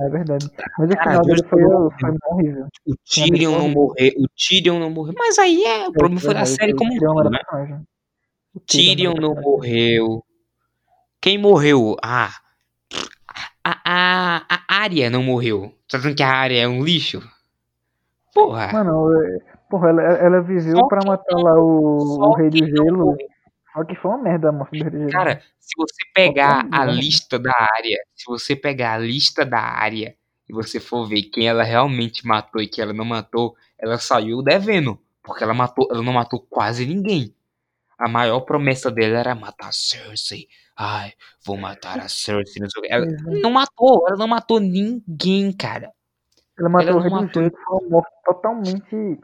Speaker 2: É verdade. Mas o
Speaker 1: Cara,
Speaker 2: final dele foi, foi horrível.
Speaker 1: O Tyrion não morreu, o Tyrion não morreu. Mas aí é, o problema foi da
Speaker 2: verdade,
Speaker 1: série como um todo, né?
Speaker 2: O
Speaker 1: Tyrion não morreu. Quem morreu? Ah, a, a, a Arya não morreu. Tá dizendo que a Arya é um lixo? Porra.
Speaker 2: Mano, é- porra, ela, ela viveu pra matar lá o, o Rei
Speaker 1: não
Speaker 2: Gelo.
Speaker 1: morreu.
Speaker 2: Só que foi uma merda a do Gelo.
Speaker 1: Cara, se você pegar a
Speaker 2: né?
Speaker 1: lista da área, se você pegar a lista da área e você for ver quem ela realmente matou e quem ela não matou, ela saiu devendo. Porque ela matou, ela não matou quase ninguém. A maior promessa dela era matar a Cersei. Ai, vou matar a Cersei. Não, ela
Speaker 2: é.
Speaker 1: não matou, ela não matou ninguém, cara.
Speaker 2: Ela matou
Speaker 1: ela
Speaker 2: o do
Speaker 1: matou-
Speaker 2: foi uma morte totalmente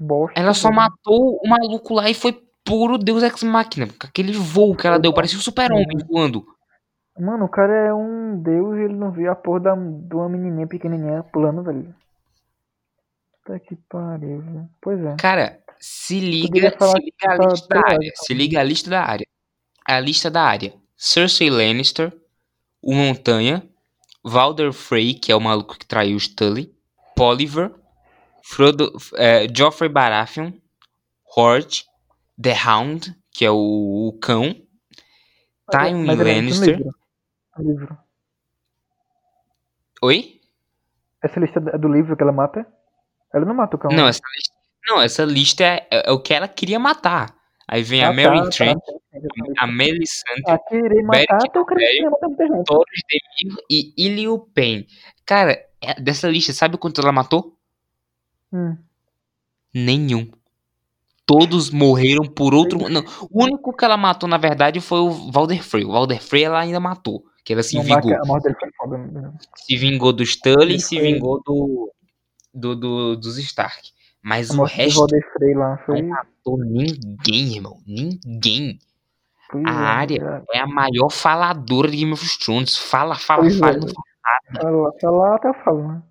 Speaker 2: bosta.
Speaker 1: Ela só
Speaker 2: velho.
Speaker 1: matou o maluco lá e foi puro Deus Ex Machina. Com aquele voo que ela deu, parecia o super-homem voando.
Speaker 2: Mano, o cara é um deus e ele não viu a porra da, de uma menininha pequenininha pulando, velho. Puta que pariu, velho. Pois é.
Speaker 1: Cara, se liga, se liga a
Speaker 2: tá
Speaker 1: lista da área. Se liga a lista da área. A lista da área. Cersei Lannister, o Montanha, Valder Frey, que é o maluco que traiu os Tully, Poliver, Frodo, é, Joffrey Baratheon, Hort, The Hound, que é o, o cão, Tywin
Speaker 2: Mas ele é
Speaker 1: Lannister.
Speaker 2: livro. No livro.
Speaker 1: Oi?
Speaker 2: Essa lista é do livro que ela mata? Ela não mata o cão.
Speaker 1: Não,
Speaker 2: né?
Speaker 1: essa lista, não, essa lista é, é o que ela queria matar. Aí vem a
Speaker 2: Ah,
Speaker 1: Mary
Speaker 2: tá,
Speaker 1: Trent,
Speaker 2: tá, sim, sim.
Speaker 1: a Melisandre,
Speaker 2: Ah, querer
Speaker 1: Beric
Speaker 2: matar,
Speaker 1: de Mir e Ilio Pen. Cara, é- dessa lista, sabe quanto ela matou?
Speaker 2: Hum.
Speaker 1: Nenhum. Todos morreram por outro. Não, o único que ela matou, na verdade, foi o Valder Frey. O Valder Frey ela ainda matou. Que ela se vingou.
Speaker 2: né?
Speaker 1: Se vingou dos Tully e
Speaker 2: Ele
Speaker 1: se vingou do, do, do- dos Stark. Mas o
Speaker 2: do
Speaker 1: resto
Speaker 2: lá foi.
Speaker 1: não matou ninguém, irmão. Ninguém.
Speaker 2: foi
Speaker 1: A área é a maior faladora de Game of Thrones. Fala, fala,
Speaker 2: Pois
Speaker 1: fala.
Speaker 2: é.
Speaker 1: não
Speaker 2: Fala, fala até eu falo, né?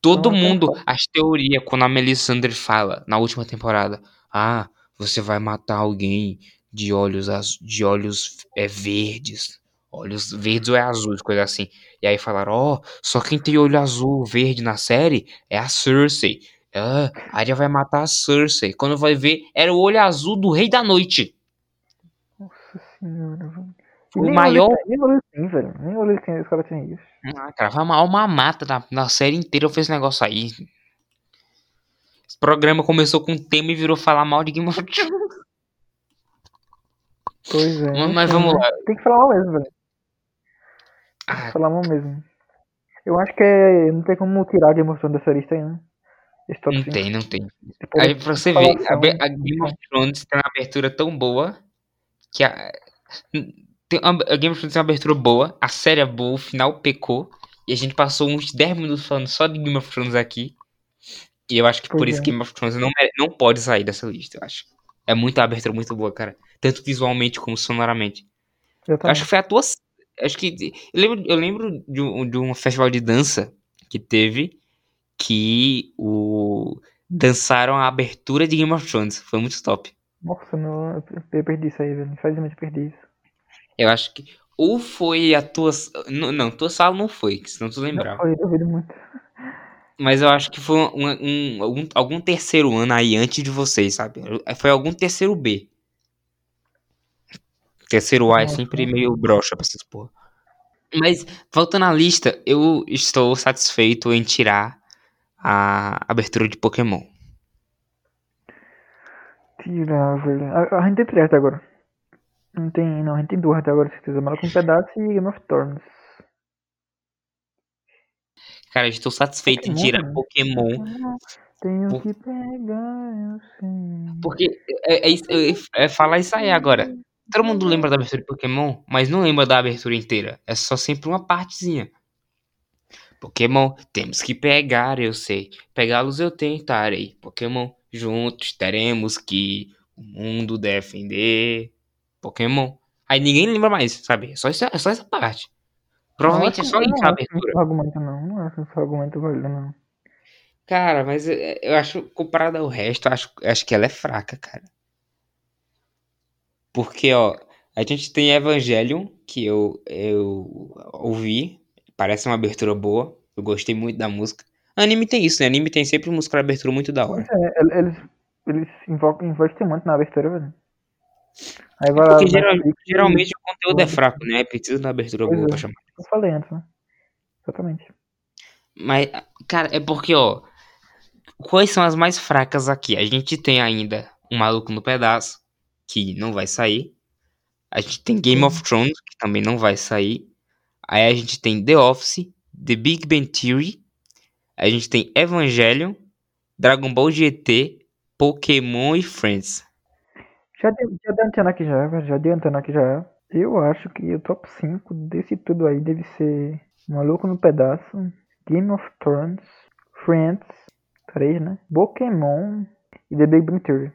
Speaker 1: Todo
Speaker 2: Então,
Speaker 1: mundo, as teorias, quando a Melisandre fala na última temporada, ah, você vai matar alguém de olhos azu- de olhos é, verdes. Olhos verdes ou é azuis, coisa assim. E aí falaram, ó, só quem tem olho azul, verde na série é a Cersei. Ah, a Arya vai matar a Cersei. Quando vai ver, era o olho azul do Rei da Noite.
Speaker 2: Nossa senhora,
Speaker 1: O
Speaker 2: nem
Speaker 1: maior-
Speaker 2: Nem olho tem, velho. Nem tem, os caras têm isso.
Speaker 1: Ah, cara, vai uma alma mata na, na série inteira eu fiz esse negócio aí. Esse programa começou com um tema e virou falar mal de Game of Thrones.
Speaker 2: Pois é.
Speaker 1: Mas- mas vamos
Speaker 2: né?
Speaker 1: lá.
Speaker 2: Tem que falar mal mesmo, velho. Tem
Speaker 1: Ah,
Speaker 2: que falar mal mesmo. Eu acho que é, não tem como tirar a Game of Thrones dessa lista aí, né? Esse top
Speaker 1: Não
Speaker 2: 5.
Speaker 1: tem, não tem.
Speaker 2: Tipo,
Speaker 1: Aí pra você ver, a, a Game of Thrones tem uma abertura tão boa que a, tem a Game of Thrones tem uma abertura boa, a série é boa, o final pecou, e a gente passou uns 10 minutos falando só de Game of Thrones aqui. E eu acho que por
Speaker 2: Pois
Speaker 1: isso
Speaker 2: é.
Speaker 1: que Game of Thrones não, não pode sair dessa lista, eu acho. É muita abertura muito boa, cara. Tanto visualmente como sonoramente.
Speaker 2: Eu
Speaker 1: Eu acho que foi a tua. Acho que. Eu lembro, eu lembro de, um, de um festival de dança que teve que o. Dançaram a abertura de Game of Thrones. Foi muito top.
Speaker 2: Nossa, não, eu eu perdi isso aí, velho. Infelizmente eu perdi isso.
Speaker 1: Eu acho que. Ou foi a tua. Não, não tua sala não foi, que senão tu
Speaker 2: Não
Speaker 1: lembrava.
Speaker 2: foi, duvido muito.
Speaker 1: Mas eu acho que foi um, um- algum, algum terceiro ano aí antes de vocês, sabe? Foi algum terceiro B. Terceiro A é sempre meio broxa pra essas porra. Mas, voltando à lista, eu estou satisfeito em tirar a abertura de Pokémon.
Speaker 2: Tirar, velho. A, a gente tem agora. Não tem, não, a gente tem duas até agora, certeza. Maluco um pedaço e Game of Thrones.
Speaker 1: Cara, eu estou satisfeito em
Speaker 2: Pokémon,
Speaker 1: tirar
Speaker 2: né?
Speaker 1: Pokémon.
Speaker 2: Tenho
Speaker 1: Por-
Speaker 2: que pegar, eu sei.
Speaker 1: Porque é, é, é- é falar isso aí agora. Todo mundo lembra da abertura de Pokémon, mas não lembra da abertura inteira. É só sempre uma partezinha. Pokémon, temos que pegar, eu sei. Pegá-los eu tentarei. Pokémon, juntos teremos que o mundo defender. Pokémon. Aí ninguém lembra mais, sabe? É só, isso, é só essa parte. Provavelmente é
Speaker 2: Não,
Speaker 1: só
Speaker 2: eu
Speaker 1: isso
Speaker 2: não
Speaker 1: a abertura.
Speaker 2: esse argumento, não. Não acho esse argumento válido, não.
Speaker 1: Cara, mas é, eu acho, comparado ao resto, acho, acho que ela é fraca, cara. Porque, ó, a gente tem Evangelion, que eu, eu ouvi, parece uma abertura boa, eu gostei muito da música. Anime tem isso, né? Anime tem sempre música de abertura muito da hora.
Speaker 2: É, el- eles, eles invocam, investem muito na abertura, velho. Aí vai lá.
Speaker 1: Porque
Speaker 2: na
Speaker 1: geral-
Speaker 2: Netflix e-
Speaker 1: geralmente o conteúdo é
Speaker 2: é.
Speaker 1: fraco, né? Precisa da abertura boa
Speaker 2: é.
Speaker 1: pra chamar.
Speaker 2: Eu falei antes, né? Exatamente.
Speaker 1: Mas, cara, é porque, ó, quais são as mais fracas aqui? A gente tem ainda um Maluco no Pedaço, que não vai sair. A gente tem Game of Thrones, que também não vai sair. Aí a gente tem The Office, The Big Bang Theory. A gente tem Evangelion, Dragon Ball GT, Pokémon e Friends.
Speaker 2: Já, de, já adiantando aqui já, velho. Já adiantando aqui já. Eu acho que o top 5 desse tudo aí deve ser Maluco no Pedaço, Game of Thrones, Friends, 3, né? Pokémon e The Big Bang Theory.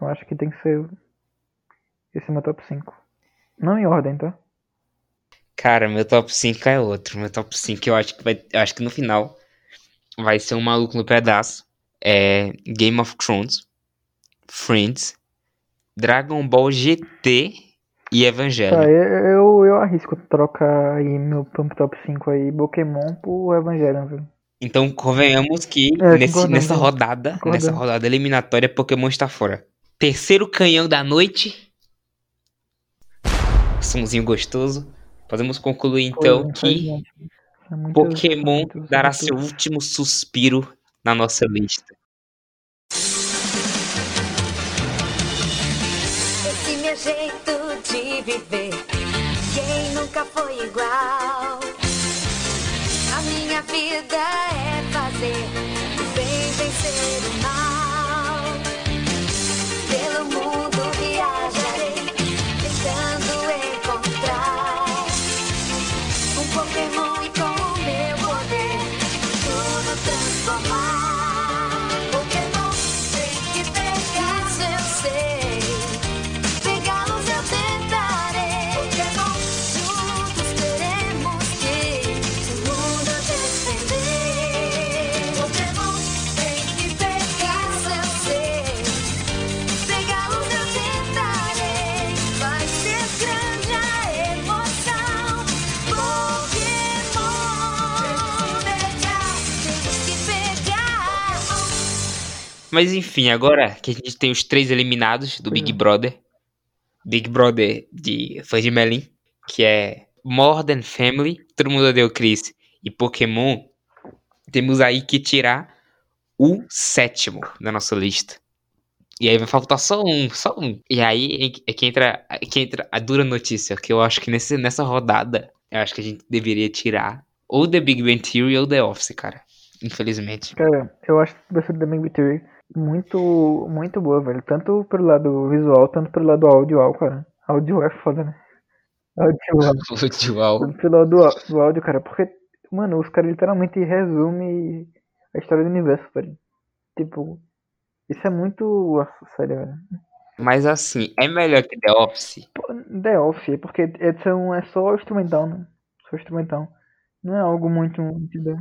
Speaker 2: Eu acho que tem que ser esse é meu top 5. Não em ordem, tá?
Speaker 1: Cara, meu top 5 é outro. Meu top 5 eu acho que vai. Eu acho que no final vai ser um maluco no pedaço. É Game of Thrones, Friends, Dragon Ball GT e
Speaker 2: Tá,
Speaker 1: Evangelho.
Speaker 2: eu, eu, eu arrisco trocar aí meu top 5 aí, Pokémon por Evangelion, velho.
Speaker 1: Então convenhamos que
Speaker 2: É,
Speaker 1: nesse- nessa
Speaker 2: é.
Speaker 1: rodada, nessa rodada eliminatória, Pokémon está fora. Terceiro canhão da noite. Somzinho gostoso. Podemos concluir então
Speaker 2: Foi,
Speaker 1: que
Speaker 2: muitos-
Speaker 1: Pokémon dará seu último suspiro na nossa lista.
Speaker 3: Viver, quem nunca foi igual? A minha vida é fazer o bem vencer o mal.
Speaker 1: Mas enfim, agora que a gente tem os três eliminados do Big
Speaker 2: Uhum.
Speaker 1: Brother. Big Brother de Fãs de Melim, que é More Than Family, todo mundo odeia o Chris, e Pokémon, temos aí que tirar o sétimo da nossa lista. E aí vai faltar só um, só um. E aí é que entra, é que entra a dura notícia, que eu acho que nesse, nessa rodada, eu acho que a gente deveria tirar ou The Big Bang Theory ou The Office, cara. Infelizmente.
Speaker 2: Cara, eu acho a versão da Big Theory muito, muito boa, velho. Tanto pelo lado visual, tanto pelo lado audiovisual, cara. Audio é foda, né? Audiovisual. Pelo lado do, áudio, cara. Porque, mano, os caras literalmente resumem a história do universo, velho. Tipo, isso é muito. Nossa, sério, velho.
Speaker 1: Mas assim, é melhor que The Office.
Speaker 2: The Office, porque edição é só instrumental, né? Só instrumental. Não é algo muito. entendeu?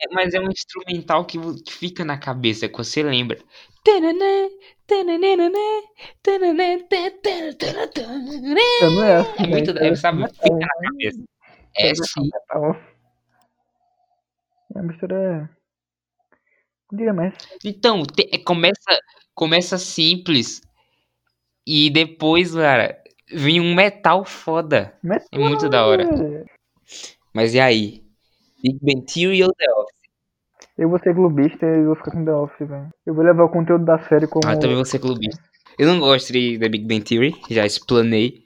Speaker 1: É, Mas é um instrumental que fica na cabeça, que você lembra.
Speaker 2: Eu não é assim,
Speaker 1: É muito,
Speaker 2: né?
Speaker 1: é, sabe, fica na cabeça. É sim.
Speaker 2: Metal. É uma mistura. Diria mais.
Speaker 1: Então, te- é, começa, começa simples. E depois, cara, vem um metal foda.
Speaker 2: Metal,
Speaker 1: É muito da hora. Mas e aí? Big Bang Theory ou The Office?
Speaker 2: Eu vou ser clubista e vou ficar com The Office, velho. Eu vou levar o conteúdo da série como.
Speaker 1: Ah, também vou ser clubista. Eu não gosto de da Big Bang Theory, já explanei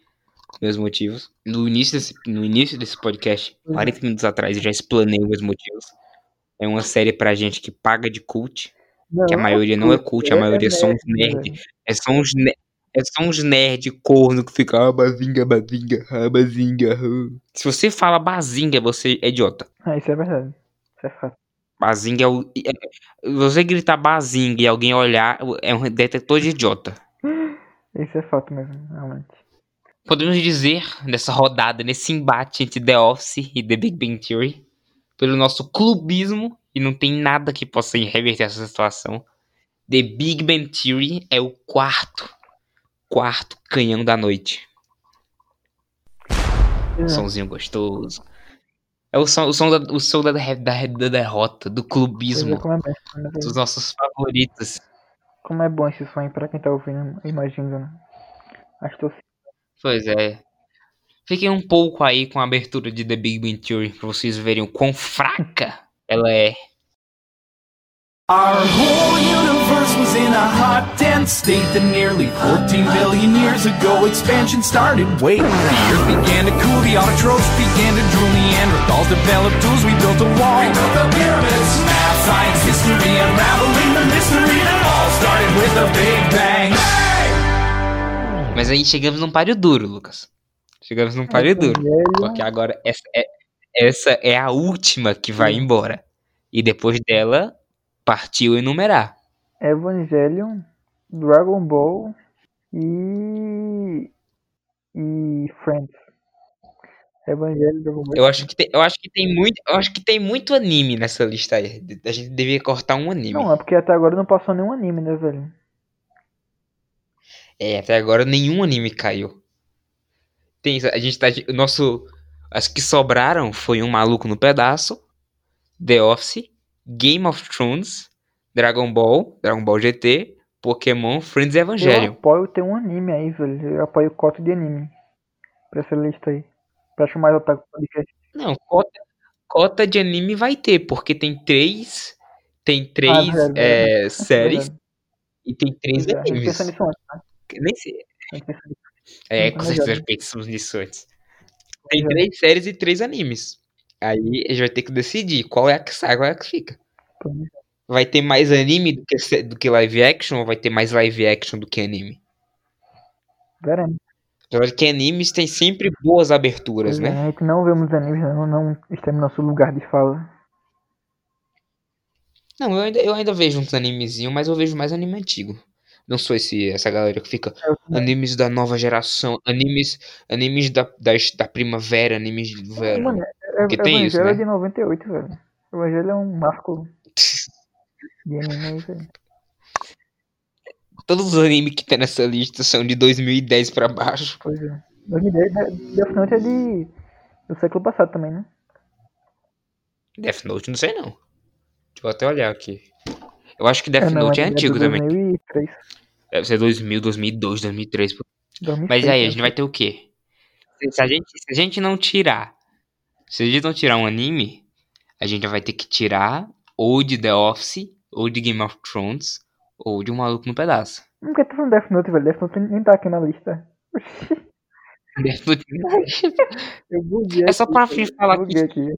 Speaker 1: meus motivos. No início desse, no início desse podcast,
Speaker 2: Uhum.
Speaker 1: 40 minutos atrás, eu já explanei meus motivos. É uma série pra gente que paga de cult,
Speaker 2: Não,
Speaker 1: que a maioria não é cult, a maioria são uns
Speaker 2: nerd,
Speaker 1: nerd.
Speaker 2: velho.
Speaker 1: É só uns, ne é só uns nerd corno que fica ah, bazinga, bazinga, ah, bazinga. ah." Se você fala bazinga, você é idiota.
Speaker 2: Ah, isso é verdade. Isso é fato.
Speaker 1: Bazinga é o. é- você gritar bazinga e alguém olhar, é um detector de idiota.
Speaker 2: Isso é fato mesmo, realmente.
Speaker 1: Podemos dizer, nessa rodada, nesse embate entre The Office e The Big Bang Theory, pelo nosso clubismo, e não tem nada que possa reverter essa situação, The Big Bang Theory é o quarto, quarto canhão da noite.
Speaker 2: Exato.
Speaker 1: Somzinho gostoso. É o som, o som, da, o som da, da, da derrota, do
Speaker 2: é,
Speaker 1: clubismo,
Speaker 2: é
Speaker 1: dos nossos favoritos.
Speaker 2: Como é bom esse som aí pra quem tá ouvindo, imagina, né? Acho que
Speaker 1: Pois é. Fiquem um pouco aí com a abertura de The Big Bang Theory pra vocês verem o quão fraca ela é.
Speaker 4: Our whole universe was in a hot, dense state that nearly 14 billion years ago expansion started. Wait, the earth began to cool, the autotrophs began to drool, Neanderthals developed tools, we built a wall. We built the pyramids, math, science, history, unraveling the mystery that all started with a big bang.
Speaker 1: Mas aí chegamos num páreo duro, Lucas. Chegamos num páreo duro. Porque agora essa é, essa é a última que vai embora. E depois dela, partiu enumerar.
Speaker 2: Evangelion, Dragon Ball e. e Friends. Evangelho, Dragon Ball.
Speaker 1: Eu acho que tem, eu acho que tem muito, eu acho que tem muito anime nessa lista aí. A gente devia cortar um anime.
Speaker 2: Não, é porque até agora não passou nenhum anime, né, velho?
Speaker 1: É, até agora nenhum anime caiu. Tem, a gente tá, o nosso, as que sobraram foi um maluco no pedaço, The Office, Game of Thrones, Dragon Ball, Dragon Ball GT, Pokémon, Friends e
Speaker 2: Eu
Speaker 1: Evangelion.
Speaker 2: apoio ter um anime aí, velho. Eu apoio cota de anime. Pra essa lista aí. Pra chamar o Otaku Podcast.
Speaker 1: Não, cota, cota de anime vai ter, porque tem três, tem três
Speaker 2: verdade,
Speaker 1: é, séries
Speaker 2: verdade.
Speaker 1: e tem três
Speaker 2: é,
Speaker 1: animes.
Speaker 2: nisso antes, né?
Speaker 1: Nem sei. É, com certeza pensamos nisso antes. Tem três séries e três animes. Aí a gente vai ter que decidir qual é a que sai, qual é a que fica.
Speaker 2: É.
Speaker 1: Vai ter mais anime do que, do que live action ou vai ter mais live action do que anime?
Speaker 2: Veremos.
Speaker 1: Apesar de que animes tem sempre boas aberturas,
Speaker 2: Pois é,
Speaker 1: né?
Speaker 2: a gente não vemos animes, não, não estamos no nosso lugar de fala.
Speaker 1: Não, eu ainda, eu ainda vejo uns animezinhos, mas eu vejo mais anime antigo. Não sou esse, essa galera que fica animes da nova geração, animes, animes da, da, da primavera, animes de verão.
Speaker 2: Mano, é,
Speaker 1: Porque tem isso,
Speaker 2: Evangelho é
Speaker 1: né?
Speaker 2: de 98, velho. Evangelho é um marco de anime velho.
Speaker 1: Todos os animes que tem nessa lista são de 2010 pra baixo.
Speaker 2: Pois é. 2010, De- Death Note é de... do século passado também, né?
Speaker 1: Death Note, não sei não. Deixa eu até olhar aqui. Eu acho que Death
Speaker 2: é, não,
Speaker 1: Note é,
Speaker 2: é,
Speaker 1: antigo
Speaker 2: de
Speaker 1: também.
Speaker 2: 2003.
Speaker 1: Deve ser 2000, 2002, 2003.
Speaker 2: 2006,
Speaker 1: Mas aí, a
Speaker 2: né?
Speaker 1: gente vai ter o quê? Se a gente, se a gente não tirar. Se a gente não tirar um anime, a gente vai ter que tirar ou de The Office, ou de Game of Thrones, ou de Um Maluco no Pedaço.
Speaker 2: Por que tá falando Death Note, velho? Death Note nem tá aqui na lista.
Speaker 1: Death Note.
Speaker 2: eu buguei
Speaker 1: É só
Speaker 2: aqui,
Speaker 1: pra fim falar que
Speaker 2: aqui.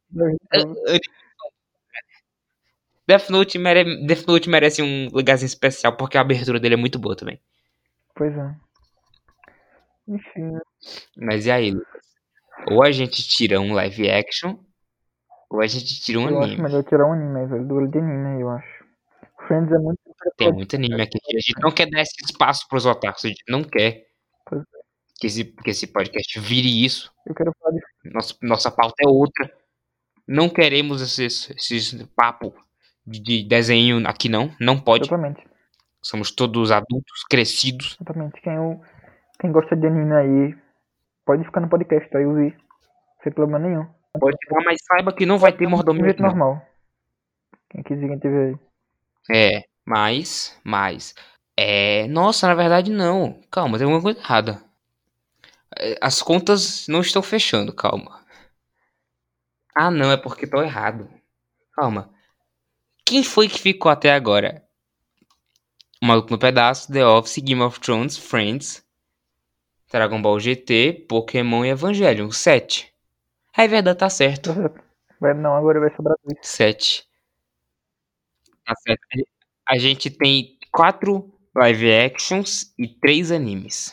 Speaker 1: Death Note, mere... Death Note merece um lugarzinho especial, porque a abertura dele é muito boa também.
Speaker 2: Pois é. Enfim, né?
Speaker 1: Mas e aí, Lucas? Ou a gente tira um live action, ou a gente tira um
Speaker 2: eu acho
Speaker 1: anime.
Speaker 2: melhor tirar um anime velho. Duelo de anime aí, eu acho. Friends é muito.
Speaker 1: Tem muito anime aqui. A gente não quer dar esse espaço pros otakus. A gente não quer
Speaker 2: Pois
Speaker 1: que esse, que esse podcast vire isso.
Speaker 2: Eu quero falar de
Speaker 1: Nossa, nossa pauta é outra. Não queremos esses, esses papo de, de desenho aqui, não. Não pode.
Speaker 2: Exatamente.
Speaker 1: Somos todos adultos, crescidos.
Speaker 2: Exatamente. Quem, o- quem gosta de anime aí, pode ficar no podcast aí ouvir. Sem problema nenhum.
Speaker 1: Pode ficar, mas saiba que não vai ter
Speaker 2: Do
Speaker 1: mordomia. não.
Speaker 2: normal. Quem quiser, quem tiver aí.
Speaker 1: É, mas, mas. É. Nossa, na verdade não. Calma, tem alguma coisa errada. É, As contas não estão fechando, calma. Ah, não, é porque tô errado. Calma. Quem foi que ficou até agora? O Maluco no Pedaço, The Office, Game of Thrones, Friends, Dragon Ball GT, Pokémon e Evangelion. Sete. É verdade, tá certo.
Speaker 2: Não, agora vai sobrar dois.
Speaker 1: Sete. Tá certo. A gente tem quatro live actions e três animes.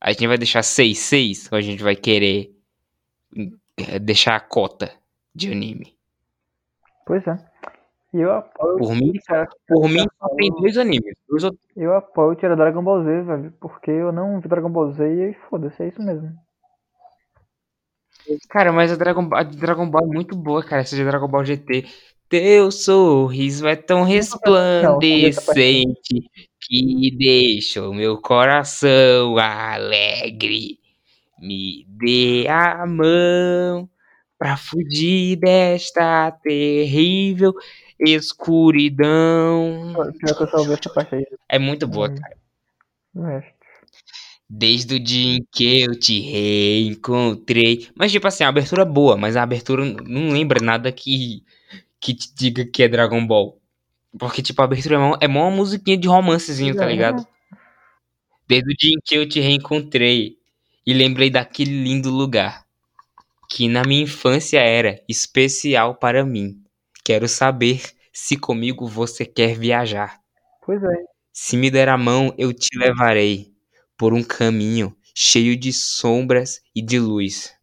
Speaker 1: A gente vai deixar seis, seis, ou a gente vai querer eh, deixar a cota de anime?
Speaker 2: Pois é. E eu apoio.
Speaker 1: Por mim,
Speaker 2: cara,
Speaker 1: Por mim, só tem dois animes. Dois ou-
Speaker 2: Eu apoio tirar Dragon Ball Z, velho. Porque eu não vi Dragon Ball Z e aí foda-se, é isso mesmo.
Speaker 1: Cara, mas a Dragon, Ball, a Dragon Ball é muito boa, cara. Seja Dragon Ball GT. Teu sorriso é tão resplandecente que deixa o meu coração alegre. Me dê a mão pra fugir desta terrível escuridão.
Speaker 2: Pior que eu só essa parte aí.
Speaker 1: É muito boa,
Speaker 2: Hum.
Speaker 1: cara.
Speaker 2: Resto.
Speaker 1: Desde o dia em que eu te reencontrei. Mas, tipo assim, a abertura é boa, mas a abertura não lembra nada que, que te diga que é Dragon Ball. Porque, tipo, a abertura é mó, é mó uma musiquinha de romancezinho, tá
Speaker 2: É.
Speaker 1: ligado? Desde o dia em que eu te reencontrei e lembrei daquele lindo lugar que na minha infância era especial para mim. Quero saber se comigo você quer viajar.
Speaker 2: Pois é.
Speaker 1: Se me der a mão, eu te levarei por um caminho cheio de sombras e de luz.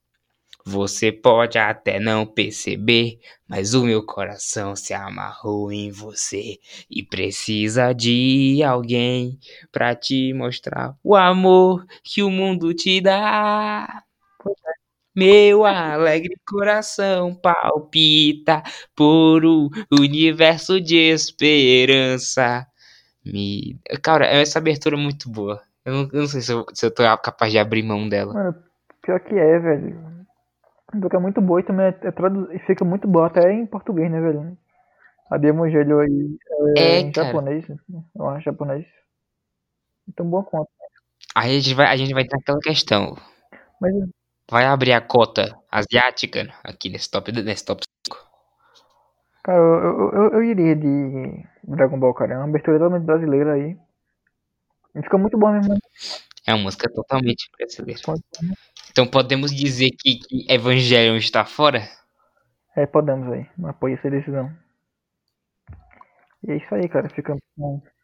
Speaker 1: Você pode até não perceber, mas o meu coração se amarrou em você e precisa de alguém pra te mostrar o amor que o mundo te dá. Meu alegre coração palpita por um universo de esperança. Me... Cara, essa abertura é muito boa. Eu não, eu não sei se eu, se eu tô capaz de abrir mão dela.
Speaker 2: Mano, pior que é, velho. Porque é muito boa e também é, é tradu... fica muito boa até em português, né, velho? A de Evangelho aí é,
Speaker 1: É,
Speaker 2: em
Speaker 1: cara.
Speaker 2: japonês, eu acho japonês. Então boa conta.
Speaker 1: Aí a gente vai, a gente vai ter aquela questão.
Speaker 2: Mas
Speaker 1: Vai abrir a cota asiática aqui nesse top, nesse top 5.
Speaker 2: Cara, eu, eu, eu, iria de Dragon Ball, cara. É uma abertura totalmente brasileira aí. E fica muito bom mesmo. né?
Speaker 1: É uma música totalmente brasileira.
Speaker 2: Pode-
Speaker 1: Então podemos dizer que, que Evangelion está fora?
Speaker 2: É, podemos aí. Não apoio essa decisão. E é isso aí, cara. Fica.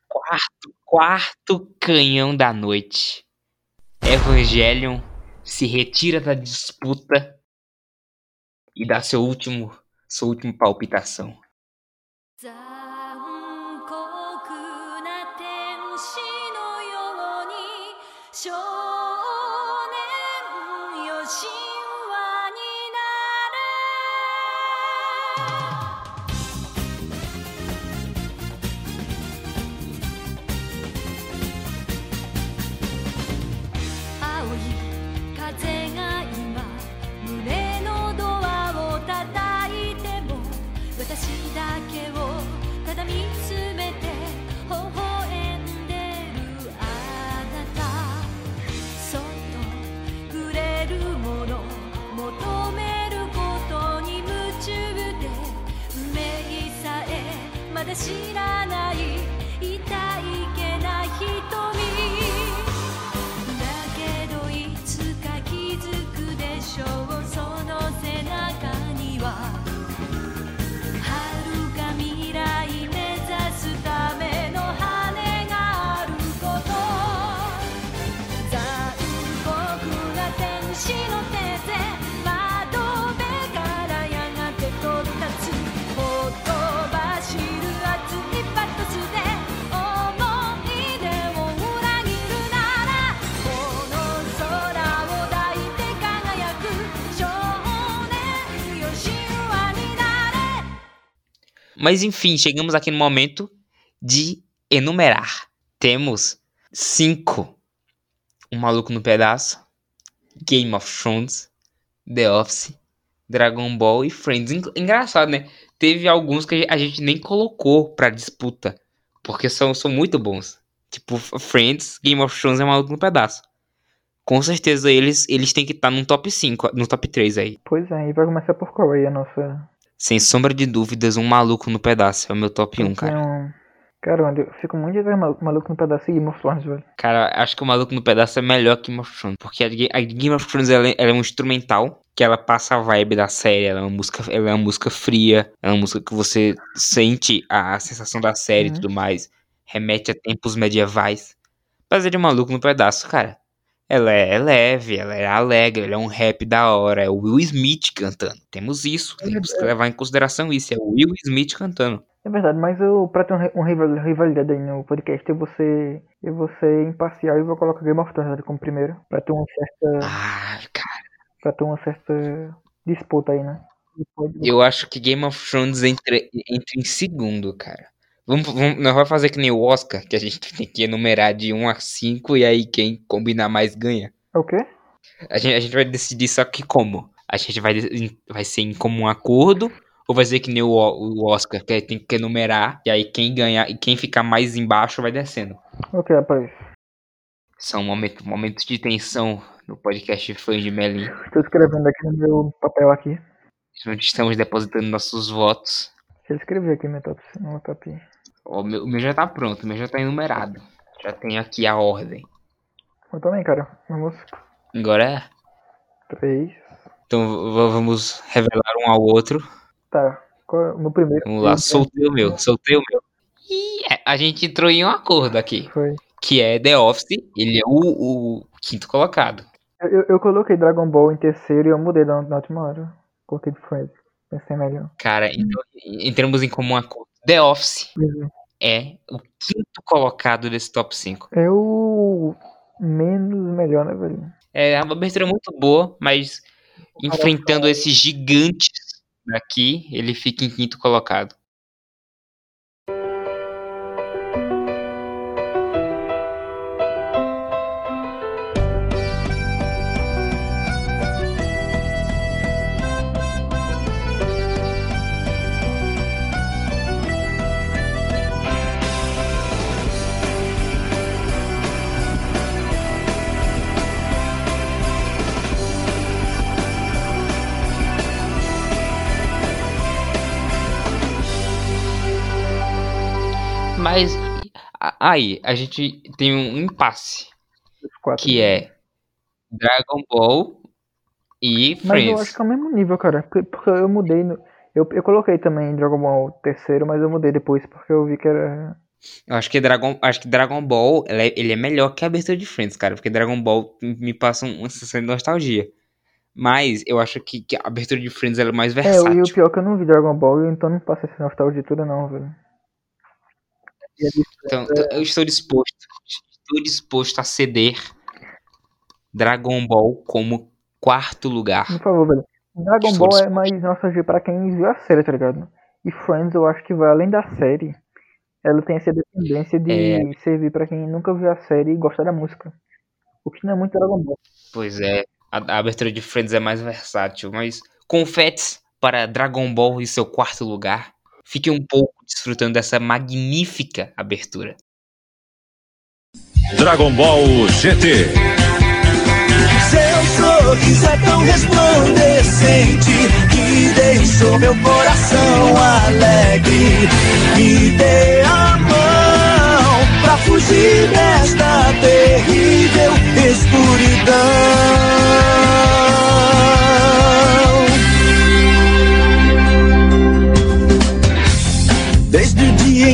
Speaker 1: Quarto, quarto canhão da noite. Evangelion se retira da disputa e dá seu último, sua última palpitação.
Speaker 3: 残
Speaker 1: Mas enfim, chegamos aqui no momento de enumerar. Temos cinco. Um Maluco no Pedaço, Game of Thrones, The Office, Dragon Ball e Friends. Engra- Engraçado, né? Teve alguns que a gente nem colocou pra disputa, porque são, são muito bons. Tipo, Friends, Game of Thrones é Maluco no Pedaço. Com certeza eles, eles têm que estar no top 5, no top 3 aí.
Speaker 2: Pois é, e vai começar por qual aí a nossa.
Speaker 1: Sem sombra de dúvidas, um Maluco no Pedaço é o meu top 1, cara.
Speaker 2: Cara, eu fico muito de maluco, maluco no pedaço de Game of Thrones, velho.
Speaker 1: Cara, acho que o Maluco no Pedaço é melhor que Game of Thrones. Porque a, Ga- a Game of Thrones ela, é- ela é um instrumental que ela passa a vibe da série. Ela é uma música, ela é uma música fria. Ela é uma música que você sente a, a sensação da série e
Speaker 2: Uhum.
Speaker 1: tudo mais. Remete a tempos medievais. Mas a de Maluco no Pedaço, cara. Ela é leve, ela é alegre, ela é um rap da hora. É o Will Smith cantando. Temos isso, temos que levar em consideração isso. É o Will Smith cantando.
Speaker 2: É verdade, mas eu, pra ter um, um rival- rivalidade aí no podcast, eu vou ser, eu vou ser imparcial e vou colocar Game of Thrones como primeiro. Pra ter uma certa,
Speaker 1: Ah, cara.
Speaker 2: pra ter uma certa disputa aí, né?
Speaker 1: Eu acho que Game of Thrones entra, entra em segundo, cara. Vamos, vamos, nós vamos fazer que nem o Oscar, que a gente tem que enumerar de 1 a 5 e aí quem combinar mais ganha.
Speaker 2: É o quê?
Speaker 1: A gente, a gente vai decidir só que como? A gente vai, vai ser em comum acordo ou vai ser que nem o, O- Oscar, que tem que enumerar e aí quem ganhar e quem ficar mais embaixo vai descendo.
Speaker 2: Ok, rapaz.
Speaker 1: São momentos, momentos de tensão no podcast Fãs de Melim,
Speaker 2: Tô escrevendo aqui no meu papel aqui.
Speaker 1: onde estamos depositando nossos votos.
Speaker 2: Deixa eu escrever aqui meu top, meu top.
Speaker 1: Ó, O meu, o meu já tá pronto, o meu já tá enumerado. Já tenho aqui a ordem.
Speaker 2: Eu também, cara. Vamos.
Speaker 1: Agora é.
Speaker 2: Três.
Speaker 1: Então vamos revelar um ao outro.
Speaker 2: Tá. Qual é primeiro?
Speaker 1: Vamos lá, soltei o meu, soltei o meu. E é, a gente entrou em um acordo aqui,
Speaker 2: Foi.
Speaker 1: que é The Office, ele é o, o quinto colocado.
Speaker 2: Eu, eu, eu coloquei Dragon Ball em terceiro e eu mudei na, na última hora. Coloquei de Friends. Pensei melhor.
Speaker 1: Cara, então entramos em comum acordo. The Office
Speaker 2: Uhum.
Speaker 1: é o quinto colocado desse top 5.
Speaker 2: É o menos melhor, né, velho?
Speaker 1: É uma abertura muito boa, mas enfrentando esses gigantes daqui, ele fica em quinto colocado. Aí, a gente tem um impasse, que é Dragon Ball e
Speaker 2: Mas eu
Speaker 1: Friends.
Speaker 2: acho que é o mesmo nível, cara. Porque, eu mudei. No, eu, eu coloquei também Dragon Ball terceiro, mas eu mudei depois porque eu vi que era.
Speaker 1: Eu acho que Dragon, acho que Dragon Ball, ela é- ele é melhor que a abertura de Friends, cara, porque Dragon Ball me passa um- uma sensação de nostalgia. Mas eu acho que, que a abertura de Friends é mais
Speaker 2: É,
Speaker 1: versátil.
Speaker 2: e o pior é que eu não vi Dragon Ball, então não passa essa nostalgia toda, não, velho. É
Speaker 1: Então, eu estou disposto, estou disposto a ceder Dragon Ball como quarto lugar.
Speaker 2: Por favor, velho. Dragon
Speaker 1: Estou
Speaker 2: Ball é
Speaker 1: disposto.
Speaker 2: mais nostalgia pra quem viu a série, tá ligado? E Friends eu acho que vai além da série. Ela tem essa dependência de
Speaker 1: É.
Speaker 2: servir pra quem nunca viu a série e gosta da música. O que não é muito Dragon Ball.
Speaker 1: Pois é, a, a abertura de Friends é mais versátil, mas confetes para Dragon Ball em seu quarto lugar. Fique um pouco desfrutando dessa magnífica abertura.
Speaker 5: Dragon Ball GT.
Speaker 6: Seu sorriso é tão resplandecente que deixou meu coração alegre. Me dê a mão pra fugir desta terrível escuridão.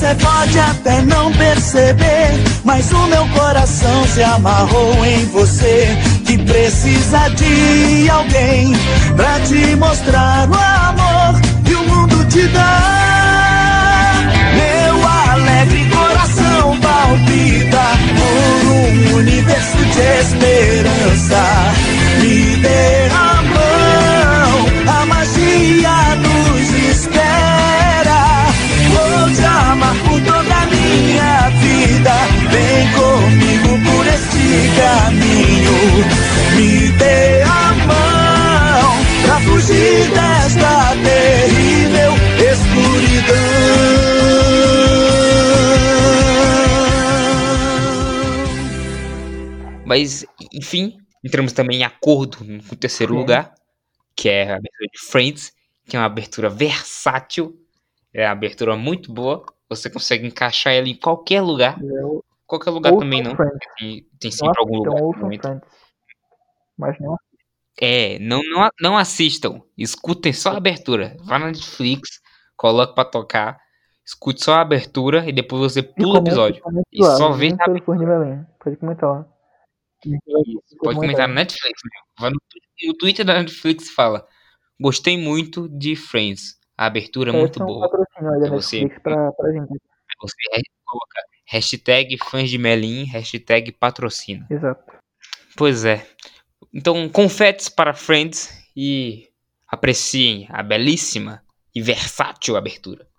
Speaker 6: Você pode até não perceber, mas o meu coração se amarrou em você. Que precisa de alguém pra te mostrar o amor que o mundo te dá. Meu alegre coração palpita por um universo de esperança. Me dê caminho. Me dê a mão pra fugir desta terrível escuridão.
Speaker 1: Mas, enfim, entramos também em acordo com o terceiro
Speaker 2: Sim.
Speaker 1: lugar, que é a abertura de Friends, que é uma abertura versátil, é uma abertura muito boa. Você consegue encaixar ela em qualquer lugar,
Speaker 2: Eu,
Speaker 1: qualquer lugar
Speaker 2: ouçam
Speaker 1: também não. Tem, tem
Speaker 2: Não
Speaker 1: sempre algum
Speaker 2: assistam,
Speaker 1: lugar. momento.
Speaker 2: Friends. Mas não
Speaker 1: É, não, não, não assistam. Escutem só a abertura. Vá na Netflix, coloque pra tocar, escute só a abertura e depois você pula o episódio. E
Speaker 2: lá,
Speaker 1: só vê.
Speaker 2: Pode comentar lá.
Speaker 1: Pode comentar na Netflix. né? Vai no, no Twitter da Netflix e fala. Gostei muito de Friends. A abertura é muito
Speaker 2: um
Speaker 1: boa. É você-
Speaker 2: pra, pra gente.
Speaker 1: Você re- coloca hashtag fãs de Melim, hashtag patrocina.
Speaker 2: Exato.
Speaker 1: Pois é. Então, confetes para Friends e apreciem a belíssima e versátil abertura.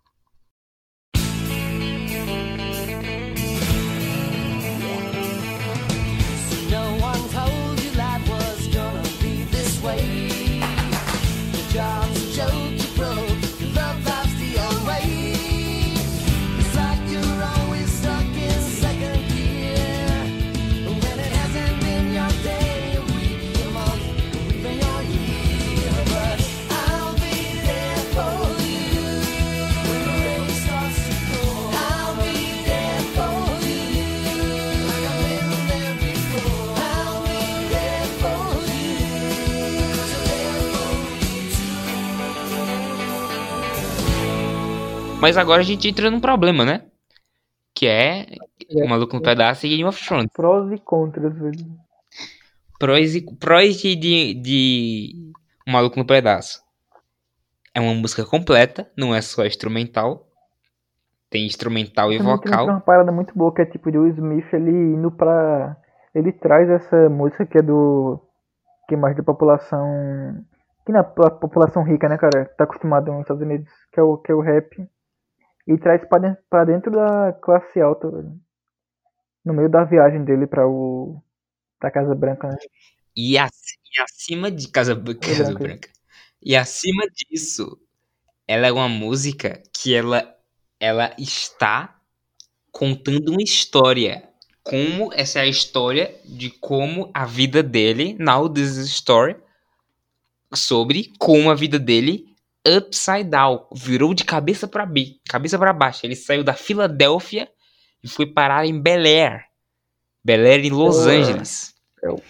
Speaker 1: Mas agora a gente entra num problema, né? Que é o Maluco no Pedaço e Game of Thrones.
Speaker 2: Prós e contras, velho.
Speaker 1: Prós, e, prós de, de, de O Maluco no Pedaço. É uma música completa, não é só instrumental. Tem instrumental e
Speaker 2: Também tem
Speaker 1: vocal.
Speaker 2: uma parada muito boa que é tipo de Will Smith, ele indo pra. Ele traz essa música que é do. Que é mais da população. Que na po- população rica, né, cara? Tá acostumado nos Estados Unidos, que é o, que é o rap. E traz pra dentro, da classe alta, velho. No meio da viagem dele pra o. pra Casa Branca, né?
Speaker 1: E, ac- acima de Casa, Casa
Speaker 2: Branca.
Speaker 1: Branca. E acima disso, ela é uma música que ela, ela está contando uma história. Como essa é a história de como a vida dele, now this is story, sobre como a vida dele upside down, virou de cabeça para cabeça para baixo. Ele saiu da Filadélfia e foi parar em Bel Air. Bel Air em Los
Speaker 2: Oh.
Speaker 1: Angeles.
Speaker 2: É o.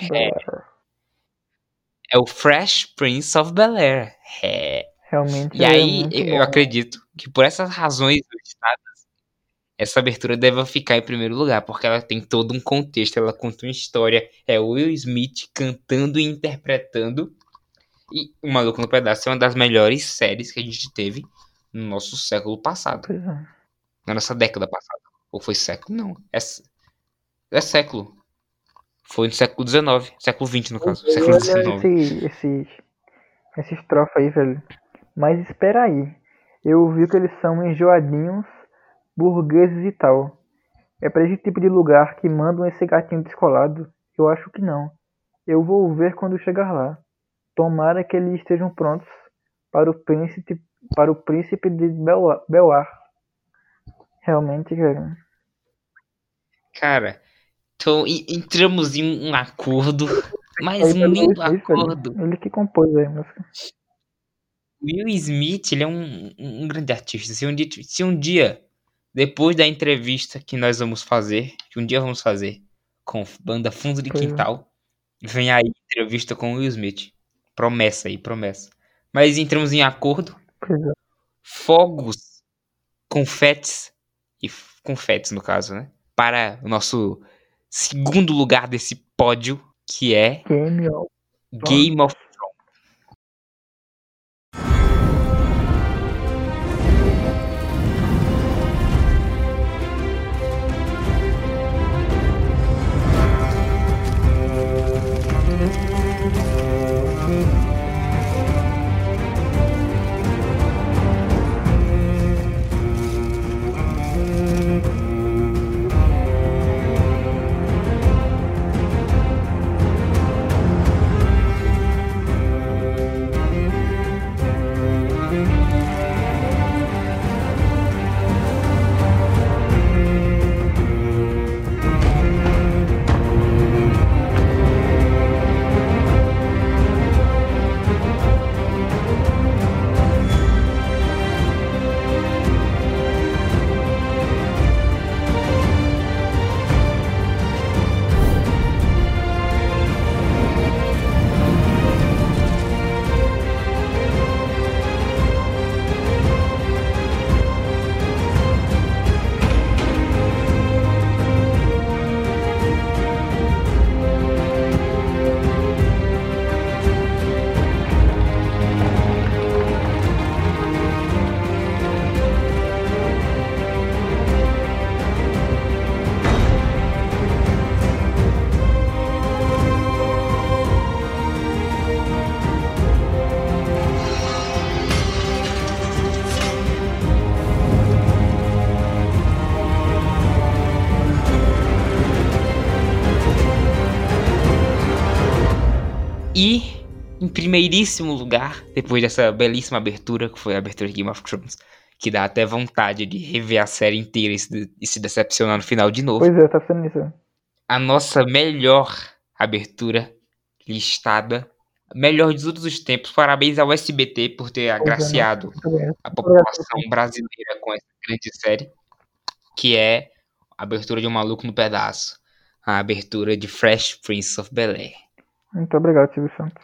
Speaker 1: É o Fresh Prince of Bel Air. É.
Speaker 2: Realmente.
Speaker 1: E
Speaker 2: é
Speaker 1: aí, eu
Speaker 2: bom.
Speaker 1: acredito que por essas razões essa abertura deve ficar em primeiro lugar, porque ela tem todo um contexto, ela conta uma história. É o Will Smith cantando e interpretando. E O Maluco no Pedaço é uma das melhores séries que a gente teve no nosso século passado.
Speaker 2: É.
Speaker 1: Na nossa década passada. Ou foi século? Não. É, é século. Foi no século XIX. Século XX, no caso.
Speaker 2: E
Speaker 1: Século XIX.
Speaker 2: esse, esse, esse estrofe aí, velho. Mas espera aí. Eu vi que eles são enjoadinhos, burgueses e tal. É pra esse tipo de lugar que mandam esse gatinho descolado? Eu acho que não. Eu vou ver quando chegar lá. Tomara que eles estejam prontos para o príncipe, para o príncipe de Bel- Belar. Realmente, cara.
Speaker 1: Cara, então entramos em um acordo, mas
Speaker 2: Aí
Speaker 1: um lindo acordo.
Speaker 2: Ele que compôs aí, a música.
Speaker 1: Will Smith, ele é um, um grande artista. Se um, dia, se um dia, depois da entrevista que nós vamos fazer, que um dia vamos fazer com banda Fundo de
Speaker 2: Pois é.
Speaker 1: Quintal, vem aí entrevista com Will Smith. Promessa aí, promessa. Mas entramos em acordo,
Speaker 2: é.
Speaker 1: fogos, confetes e confetes, no caso, né? Para o nosso segundo lugar desse pódio, que é
Speaker 2: Game of
Speaker 1: Game of primeiríssimo lugar, depois dessa belíssima abertura, que foi a abertura de Game of Thrones, que dá até vontade de rever a série inteira e se, e se decepcionar no final de novo,
Speaker 2: Pois é, tá sendo isso.
Speaker 1: a nossa melhor abertura listada, melhor de todos os tempos. Parabéns ao SBT por ter agraciado
Speaker 2: Muito bem.
Speaker 1: a população brasileira com essa grande série, que é a abertura de Um Maluco no Pedaço, a abertura de Fresh Prince of Bel-Air.
Speaker 2: Muito obrigado, Silvio Santos.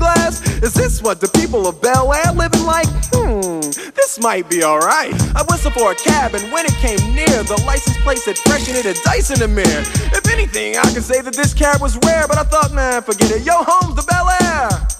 Speaker 7: glass. Is this what the people of Bel Air living like? Hmm, this might be alright. I whistled for a cab, and when it came near, the license plate said fresh and it had dice in the mirror. If anything, I could say that this cab was rare, but I thought, man, forget it. Yo, home's the Bel Air.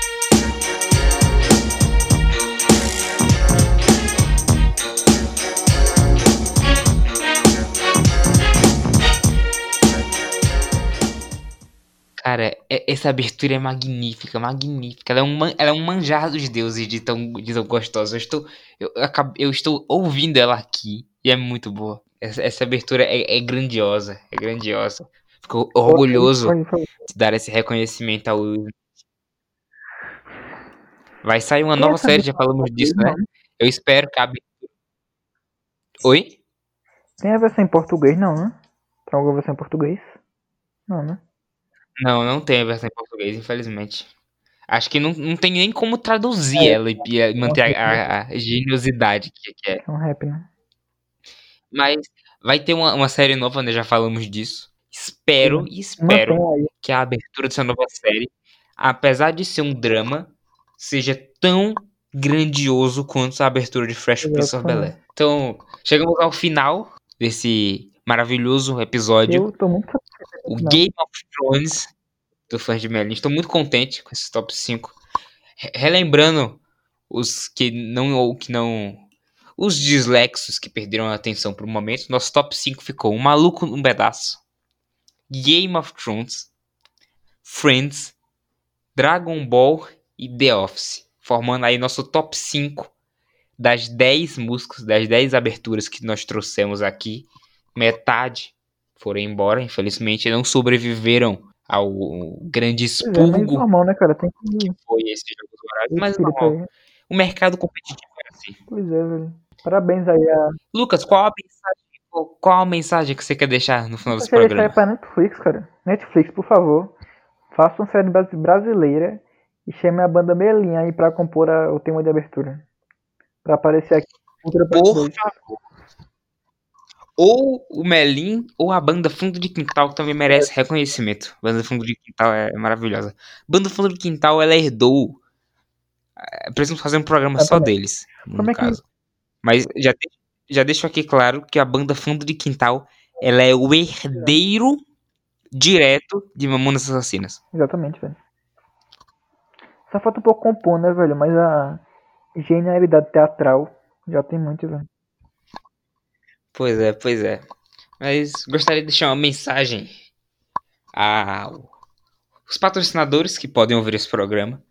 Speaker 1: Cara, é- essa abertura é magnífica, magnífica. Ela é um, man- ela é um manjar dos deuses de tão, de tão gostosa. Eu estou, eu, eu estou ouvindo ela aqui e é muito boa. Essa, essa abertura é, é grandiosa, é grandiosa. Fico orgulhoso de dar esse reconhecimento ao. Vai sair uma nova série, já falamos
Speaker 2: em
Speaker 1: disso, né? Eu espero que a abertura... Oi?
Speaker 2: Tem a versão em português, não, né? Tem alguma versão em português? Não, né?
Speaker 1: Não, não tem a versão em português, infelizmente. Acho que não, não tem nem como traduzir
Speaker 2: É,
Speaker 1: ela e, e manter a, a- a geniosidade que, que é.
Speaker 2: É um rap, né?
Speaker 1: Mas vai ter uma, uma série nova, né? Já falamos disso. Espero e espero que a abertura dessa nova série apesar de ser um drama, seja tão grandioso quanto a abertura de Fresh Prince of Bel-Air. Então, chegamos ao final desse maravilhoso episódio.
Speaker 2: Eu tô muito
Speaker 1: O
Speaker 2: final.
Speaker 1: Game of Thrones do fã de Merlin. Estou muito contente com esse top 5. Re- Relembrando os que não ou que não os dislexos que perderam a atenção por um momento, nosso top 5 ficou Um Maluco num Pedaço, Game of Thrones, Friends, Dragon Ball e The Office, formando aí nosso top 5 das 10 músicas, das 10 aberturas que nós trouxemos aqui. Metade foram embora, infelizmente não sobreviveram ao grande
Speaker 2: é,
Speaker 1: expurgo
Speaker 2: normal, né, cara? Tem que
Speaker 1: que foi esse jogo Horários, mas normal. o mercado competitivo é assim.
Speaker 2: Pois é, velho. Parabéns aí a.
Speaker 1: Lucas, qual a mensagem, qual a mensagem que você quer deixar no final
Speaker 2: Eu
Speaker 1: desse
Speaker 2: queria deixar aí
Speaker 1: programa?
Speaker 2: pra Netflix, cara. Netflix, por favor. Faça uma série bras- brasileira e chame a banda Melinha aí pra compor a- o tema de abertura. Pra aparecer aqui.
Speaker 1: Por favor. Ou o Melim ou a banda Fundo de Quintal que também merece reconhecimento. Banda Fundo de Quintal é maravilhosa. Banda Fundo de Quintal, ela herdou. é, Precisamos fazer um programa só
Speaker 2: Exatamente.
Speaker 1: deles, no
Speaker 2: Como é que-
Speaker 1: caso. Mas já, já deixo aqui claro que a banda Fundo de Quintal ela é o herdeiro direto de Mamonas Assassinas.
Speaker 2: Exatamente, velho. Só falta um pouco compor, né, velho? Mas a genialidade teatral já tem muito, velho.
Speaker 1: Pois é, pois é. Mas gostaria de deixar uma mensagem aos patrocinadores que podem ouvir esse programa.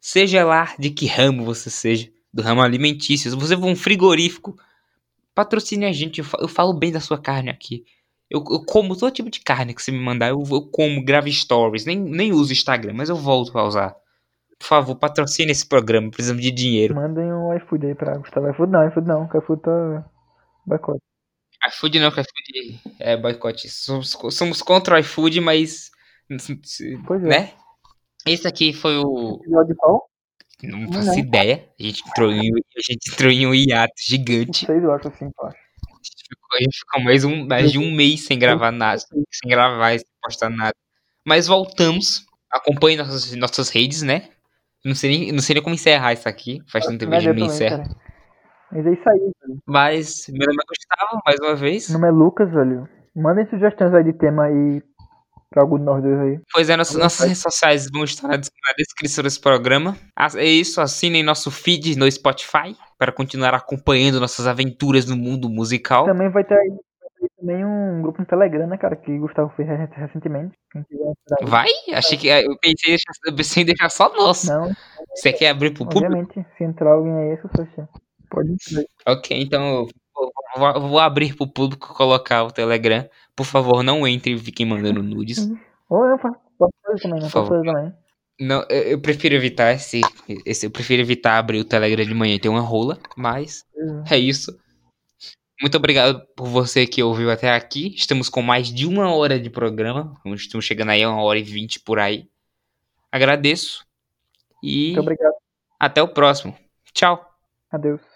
Speaker 1: Seja lá de que ramo você seja, do ramo alimentício, se você for um frigorífico, patrocine a gente. Eu fa- eu falo bem da sua carne aqui. Eu, eu como todo tipo de carne que você me mandar, eu, eu como, gravo stories, nem, nem uso Instagram, mas eu volto a usar. Por favor, patrocine esse programa, precisamos de dinheiro.
Speaker 2: Mandem um iFood aí pra Gustavo. iFood não, iFood não. que iFood tá. Boicote.
Speaker 1: iFood não, que iFood é boicote. Somos, somos contra o iFood, mas.
Speaker 2: Pois é.
Speaker 1: Né? Esse aqui foi o.
Speaker 2: Episódio qual?
Speaker 1: Não
Speaker 2: Não.
Speaker 1: faço ideia. A gente entrou em, a gente entrou em um hiato gigante.
Speaker 2: Seis, acho assim, acho.
Speaker 1: A gente ficou, mais, um, mais de um mês sem gravar nada. Sem gravar, sem postar nada. Mas voltamos. Acompanhe nossas, nossas redes, né? Não sei, nem, não sei nem como encerrar isso aqui. Faz tanto tempo que a gente não encerra.
Speaker 2: Mas é isso aí, velho.
Speaker 1: Mas meu nome é Gustavo, mais uma vez.
Speaker 2: Meu nome é Lucas, velho. Mandem sugestões aí de tema aí pra algum de nós dois aí.
Speaker 1: Pois é, nossas, redes sociais vão estar na, des- na descrição desse programa. Ah, É isso, assinem nosso feed no Spotify para continuar acompanhando nossas aventuras no mundo musical.
Speaker 2: Também vai ter aí, também um grupo no Telegram, né, cara? Que Gustavo fez re- recentemente.
Speaker 1: Vai? Achei que eu pensei, em deixar- eu pensei em deixar só nosso.
Speaker 2: Não,
Speaker 1: Você quer abrir pro público?
Speaker 2: obviamente. Se entrar alguém aí, é sucesso. Pode entrar.
Speaker 1: Ok, então eu vou, vou- eu abrir pro público colocar o Telegram. Por favor, não entrem e fiquem mandando nudes.
Speaker 2: Ou eu faço também, posso
Speaker 1: favor.
Speaker 2: fazer também.
Speaker 1: Não, eu, eu prefiro evitar esse, esse. Eu prefiro evitar abrir o Telegram de manhã e ter uma rola, mas é isso. Muito obrigado por você que ouviu até aqui. Estamos com mais de uma hora de programa. Estamos chegando aí a uma hora e vinte por aí. Agradeço. E
Speaker 2: Muito obrigado.
Speaker 1: até o próximo. Tchau.
Speaker 2: Adeus.